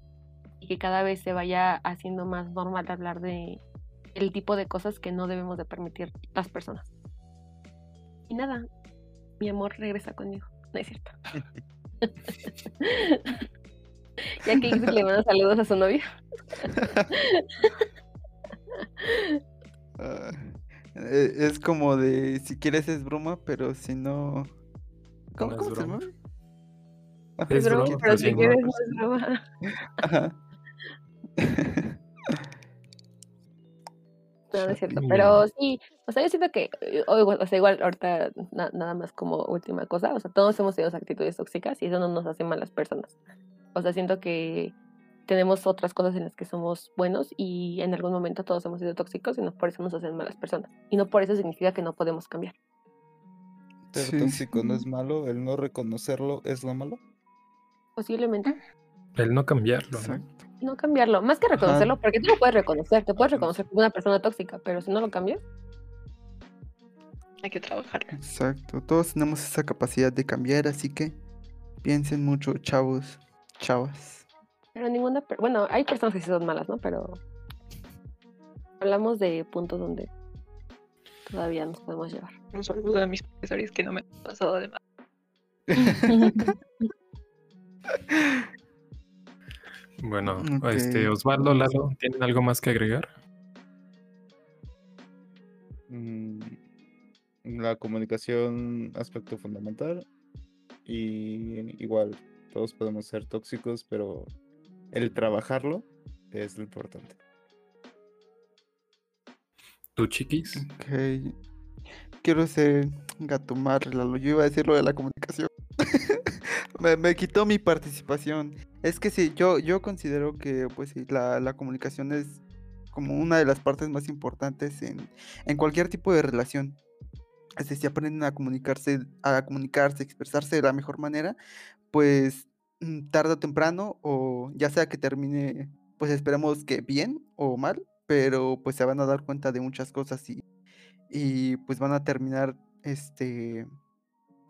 y que cada vez se vaya haciendo más normal hablar de el tipo de cosas que no debemos de permitir las personas. Y nada, mi amor regresa conmigo, no es cierto. ya que le manda saludos a su novio. Ah, eh, es como de si quieres es broma, pero si no. ¿Cómo, No es cómo se broma. llama? Es broma, pero pero si quieres bromas. no es broma. Ajá. No, no es cierto. Pero sí, o sea, yo siento que, eh, o sea, igual ahorita na- nada más como última cosa, o sea, todos hemos tenido actitudes tóxicas y eso no nos hace malas personas. O sea, siento que tenemos otras cosas en las que somos buenos y en algún momento todos hemos sido tóxicos y no por eso nos hacen malas personas. Y no por eso significa que no podemos cambiar. Ser Sí, tóxico no es malo, el no reconocerlo es lo malo. Posiblemente. El no cambiarlo, ¿no? Exacto. No cambiarlo. Más que reconocerlo, porque tú lo puedes reconocer, te puedes reconocer como una persona tóxica, pero si no lo cambias, Hay que trabajar. Exacto, todos tenemos esa capacidad de cambiar, así que piensen mucho, chavos, chavas. Pero ninguna, per- bueno, hay personas que sí son malas, ¿no? Pero hablamos de puntos donde todavía nos podemos llevar. Un saludo a mis profesores que no me han pasado de más. Bueno, este Osvaldo, Lalo, ¿tienen algo más que agregar? Mm, La comunicación, aspecto fundamental. Y igual, todos podemos ser tóxicos, pero el trabajarlo es lo importante. ¿Tú, chiquis? Ok. Quiero ser gatomar, Lalo. Yo iba a decir lo de la comunicación. me, me quitó mi participación. Es que sí, yo, yo considero que pues sí, la, la comunicación es como una de las partes más importantes en, en cualquier tipo de relación. Es decir, si aprenden a comunicarse, a comunicarse, expresarse de la mejor manera, pues tarde o temprano, o ya sea que termine, pues esperemos que bien o mal, pero pues se van a dar cuenta de muchas cosas y, y pues van a terminar, este,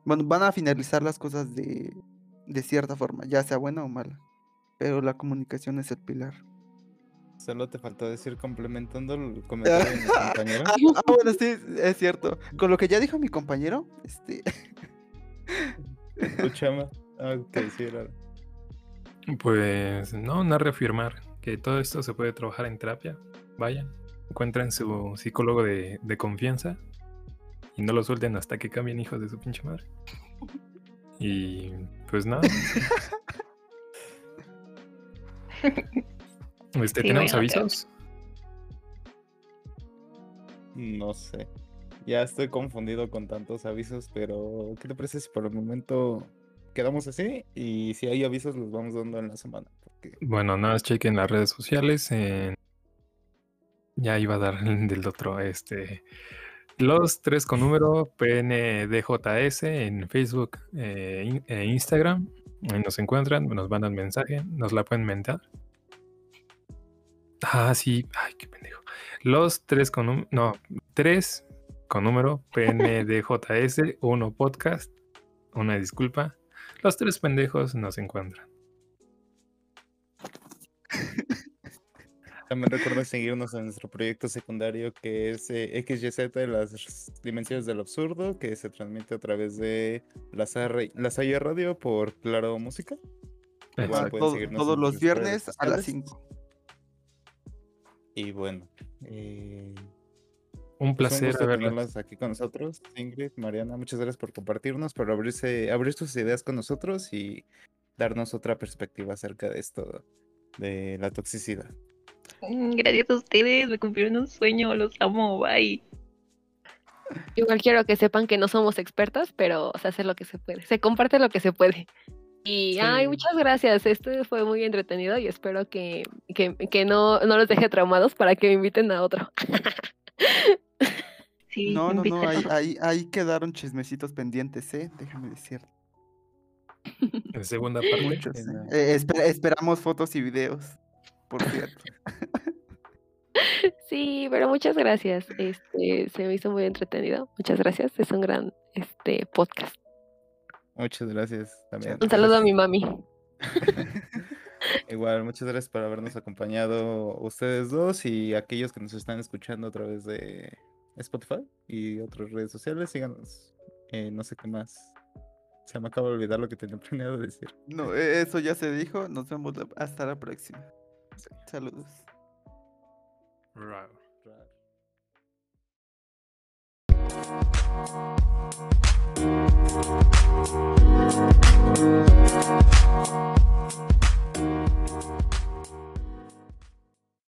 bueno, van a finalizar las cosas de, de cierta forma, ya sea buena o mala, pero la comunicación es el pilar. Solo te faltó decir complementando el comentario de mi compañero. Ah, ah, bueno, sí, es cierto. Con lo que ya dijo mi compañero, este, Tu chama. Ah, sí, era. Pues no, no reafirmar que todo esto se puede trabajar en terapia. Vayan, encuentren su psicólogo de, de confianza y no lo suelten hasta que cambien hijos de su pinche madre. Y pues nada. Este, Sí, ¿Tenemos avisos? No sé. Ya estoy confundido con tantos avisos, pero ¿qué te parece si por el momento quedamos así? Y si hay avisos los vamos dando en la semana. Bueno, nada más chequen las redes sociales. Ya iba a dar el del otro. Este. Los tres con número PNDJS en Facebook eh, e Instagram. Nos encuentran, nos mandan mensaje, nos la pueden mentar. Ah, sí. Ay, qué pendejo. Los tres con. No, tres con número PNDJS, uno podcast. Una disculpa. Los tres pendejos nos encuentran. también recuerda seguirnos en nuestro proyecto secundario que es eh, XYZ de las dimensiones del absurdo, que se transmite a través de la, Saya Radio por Claro Música. Igual todo- seguirnos todos los viernes a las sociales. 5. Y bueno, eh, Un Pues placer un gusto haberla. tenerlas aquí con nosotros, Ingrid, Mariana. Muchas gracias por compartirnos, por abrirse, abrir sus ideas con nosotros y darnos otra perspectiva acerca de esto, de la toxicidad. Mm, Gracias a ustedes, me cumplieron un sueño, los amo, bye. Igual quiero que sepan que no somos expertas, pero se hace lo que se puede. Se comparte lo que se puede. Y ay, Sí. muchas gracias. Este fue muy entretenido y espero que, que, que no, no los deje traumados para que me inviten a otro. Sí, No, no, no, ahí, ahí, ahí quedaron chismecitos pendientes, ¿eh? Déjame decir. En segunda parte. Muchos. en ¿eh? la- Eh, esperamos fotos y videos, por cierto. Sí, pero muchas gracias. Este se me hizo muy entretenido. Muchas gracias. Es un gran este podcast. Muchas gracias también. Un saludo a mi mami. Igual, muchas gracias por habernos acompañado ustedes dos y aquellos que nos están escuchando a través de Spotify y otras redes sociales. Síganos. Eh, no sé qué más. Se me acaba de olvidar lo que tenía planeado decir. No, e-, eso ya se dijo. Nos vemos hasta la próxima. Saludos. Raro. Raro.